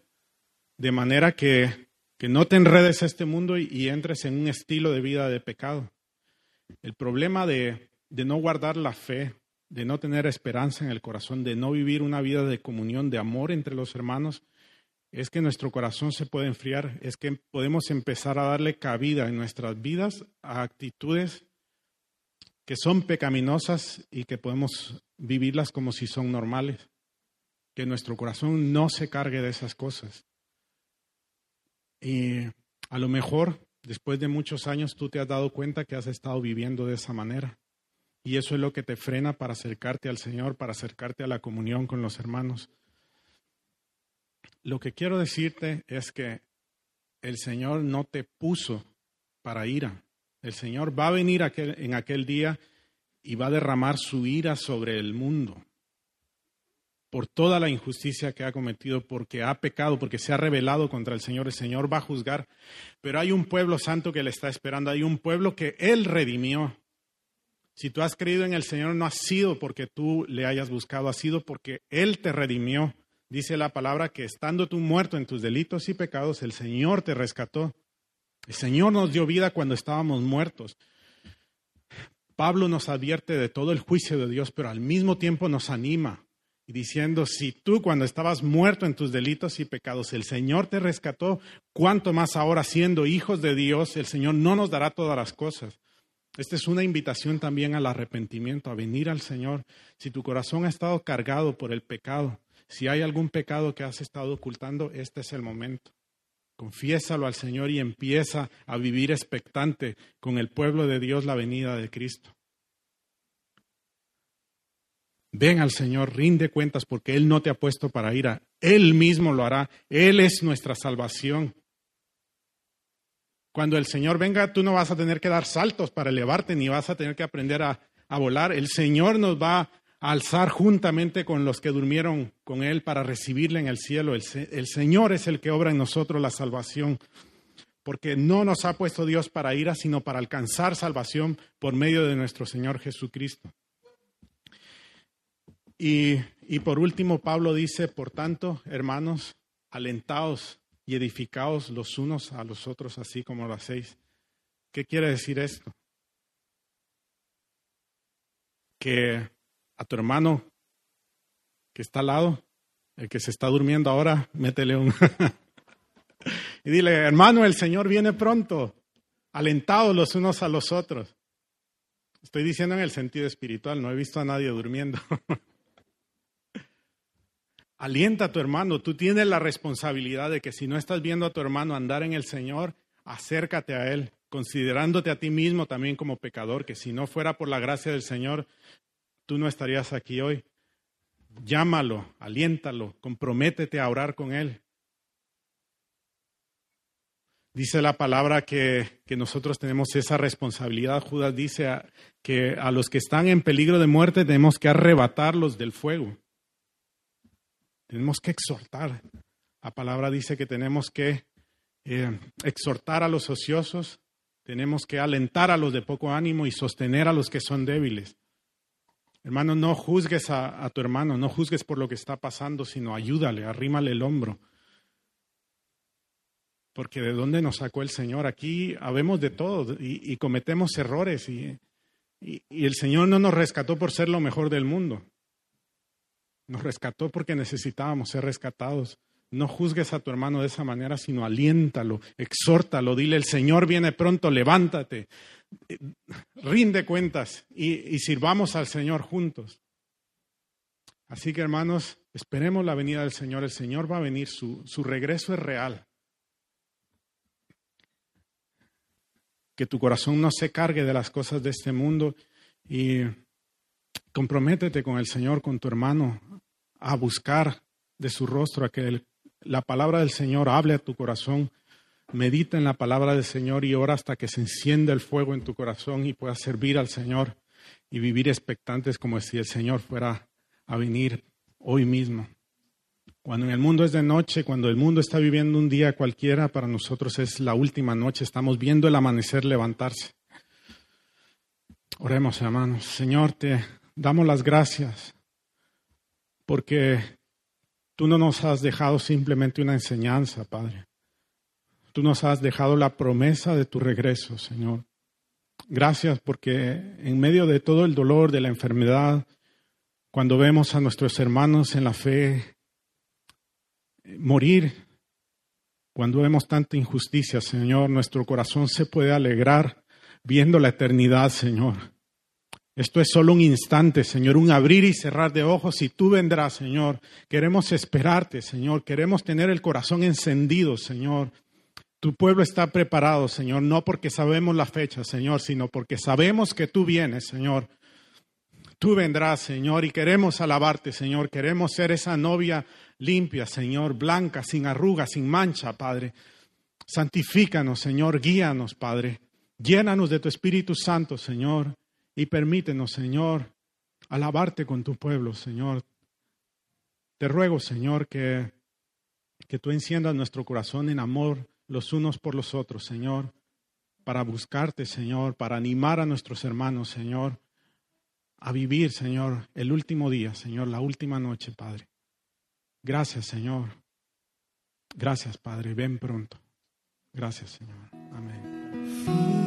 de manera que, que no te enredes a este mundo y, y, entres en un estilo de vida de pecado. El problema de, de no guardar la fe, de no tener esperanza en el corazón, de no vivir una vida de comunión, de amor entre los hermanos, es que nuestro corazón se puede enfriar, es que podemos empezar a darle cabida en nuestras vidas a actitudes que son pecaminosas y que podemos vivirlas como si son normales. Que nuestro corazón no se cargue de esas cosas. Y a lo mejor después de muchos años tú te has dado cuenta que has estado viviendo de esa manera. Y eso es lo que te frena para acercarte al Señor, para acercarte a la comunión con los hermanos. Lo que quiero decirte es que el Señor no te puso para ira. El Señor va a venir en aquel día y va a derramar su ira sobre el mundo por toda la injusticia que ha cometido, porque ha pecado, porque se ha rebelado contra el Señor. El Señor va a juzgar, pero hay un pueblo santo que le está esperando, hay un pueblo que Él redimió. Si tú has creído en el Señor, no ha sido porque tú le hayas buscado, ha sido porque Él te redimió. Dice la palabra que estando tú muerto en tus delitos y pecados, el Señor te rescató. El Señor nos dio vida cuando estábamos muertos. Pablo nos advierte de todo el juicio de Dios, pero al mismo tiempo nos anima y diciendo, si tú cuando estabas muerto en tus delitos y pecados, el Señor te rescató, cuánto más ahora siendo hijos de Dios, el Señor no nos dará todas las cosas. Esta es una invitación también al arrepentimiento, a venir al Señor. Si tu corazón ha estado cargado por el pecado, si hay algún pecado que has estado ocultando, este es el momento. Confiésalo al Señor y empieza a vivir expectante con el pueblo de Dios la venida de Cristo. Ven al Señor, rinde cuentas porque Él no te ha puesto para ira. Él mismo lo hará. Él es nuestra salvación. Cuando el Señor venga, tú no vas a tener que dar saltos para elevarte, ni vas a tener que aprender a, a volar. El Señor nos va alzar juntamente con los que durmieron con Él para recibirle en el cielo. El, Señor es el que obra en nosotros la salvación porque no nos ha puesto Dios para ira, sino para alcanzar salvación por medio de nuestro Señor Jesucristo. Y, por último, Pablo dice, por tanto, hermanos, alentados y edificados los unos a los otros, así como lo hacéis. ¿Qué quiere decir esto? Que a tu hermano que está al lado, el que se está durmiendo ahora, métele un... [LAUGHS] y dile, hermano, el Señor viene pronto, alentados los unos a los otros. Estoy diciendo en el sentido espiritual, no he visto a nadie durmiendo. [LAUGHS] Alienta a tu hermano. Tú tienes la responsabilidad de que si no estás viendo a tu hermano andar en el Señor, acércate a Él, considerándote a ti mismo también como pecador, que si no fuera por la gracia del Señor, tú no estarías aquí hoy. Llámalo, aliéntalo, comprométete a orar con Él. Dice la palabra que, que, nosotros tenemos esa responsabilidad. Judas dice que a los que están en peligro de muerte tenemos que arrebatarlos del fuego. Tenemos que exhortar. La palabra dice que tenemos que eh, exhortar a los ociosos, tenemos que alentar a los de poco ánimo y sostener a los que son débiles. Hermano, no juzgues a, tu hermano, no juzgues por lo que está pasando, sino ayúdale, arrímale el hombro. Porque de dónde nos sacó el Señor, aquí habemos de todo y, cometemos errores y, y el Señor no nos rescató por ser lo mejor del mundo. Nos rescató porque necesitábamos ser rescatados. No juzgues a tu hermano de esa manera, sino aliéntalo, exhórtalo, dile, el Señor viene pronto, levántate, rinde cuentas y, sirvamos al Señor juntos. Así que hermanos, esperemos la venida del Señor. El Señor va a venir, su, su regreso es real. Que tu corazón no se cargue de las cosas de este mundo y comprométete con el Señor, con tu hermano, a buscar de su rostro a que la palabra del Señor hable a tu corazón. Medita en la palabra del Señor y ora hasta que se encienda el fuego en tu corazón y puedas servir al Señor y vivir expectantes como si el Señor fuera a venir hoy mismo. Cuando en el mundo es de noche, cuando el mundo está viviendo un día cualquiera, para nosotros es la última noche, estamos viendo el amanecer levantarse. Oremos, hermanos. Señor, te damos las gracias porque tú no nos has dejado simplemente una enseñanza, Padre. Tú nos has dejado la promesa de tu regreso, Señor. Gracias porque en medio de todo el dolor de la enfermedad, cuando vemos a nuestros hermanos en la fe morir, cuando vemos tanta injusticia, Señor, nuestro corazón se puede alegrar viendo la eternidad, Señor. Esto es solo un instante, Señor, un abrir y cerrar de ojos y tú vendrás, Señor. Queremos esperarte, Señor. Queremos tener el corazón encendido, Señor. Tu pueblo está preparado, Señor, no porque sabemos la fecha, Señor, sino porque sabemos que tú vienes, Señor. Tú vendrás, Señor, y queremos alabarte, Señor. Queremos ser esa novia limpia, Señor, blanca, sin arrugas, sin mancha, Padre. Santifícanos, Señor, guíanos, Padre. Llénanos de tu Espíritu Santo, Señor. Y permítenos, Señor, alabarte con tu pueblo, Señor. Te ruego, Señor, que, que tú enciendas nuestro corazón en amor los unos por los otros, Señor, para buscarte, Señor, para animar a nuestros hermanos, Señor, a vivir, Señor, el último día, Señor, la última noche, Padre. Gracias, Señor. Gracias, Padre. Ven pronto. Gracias, Señor. Amén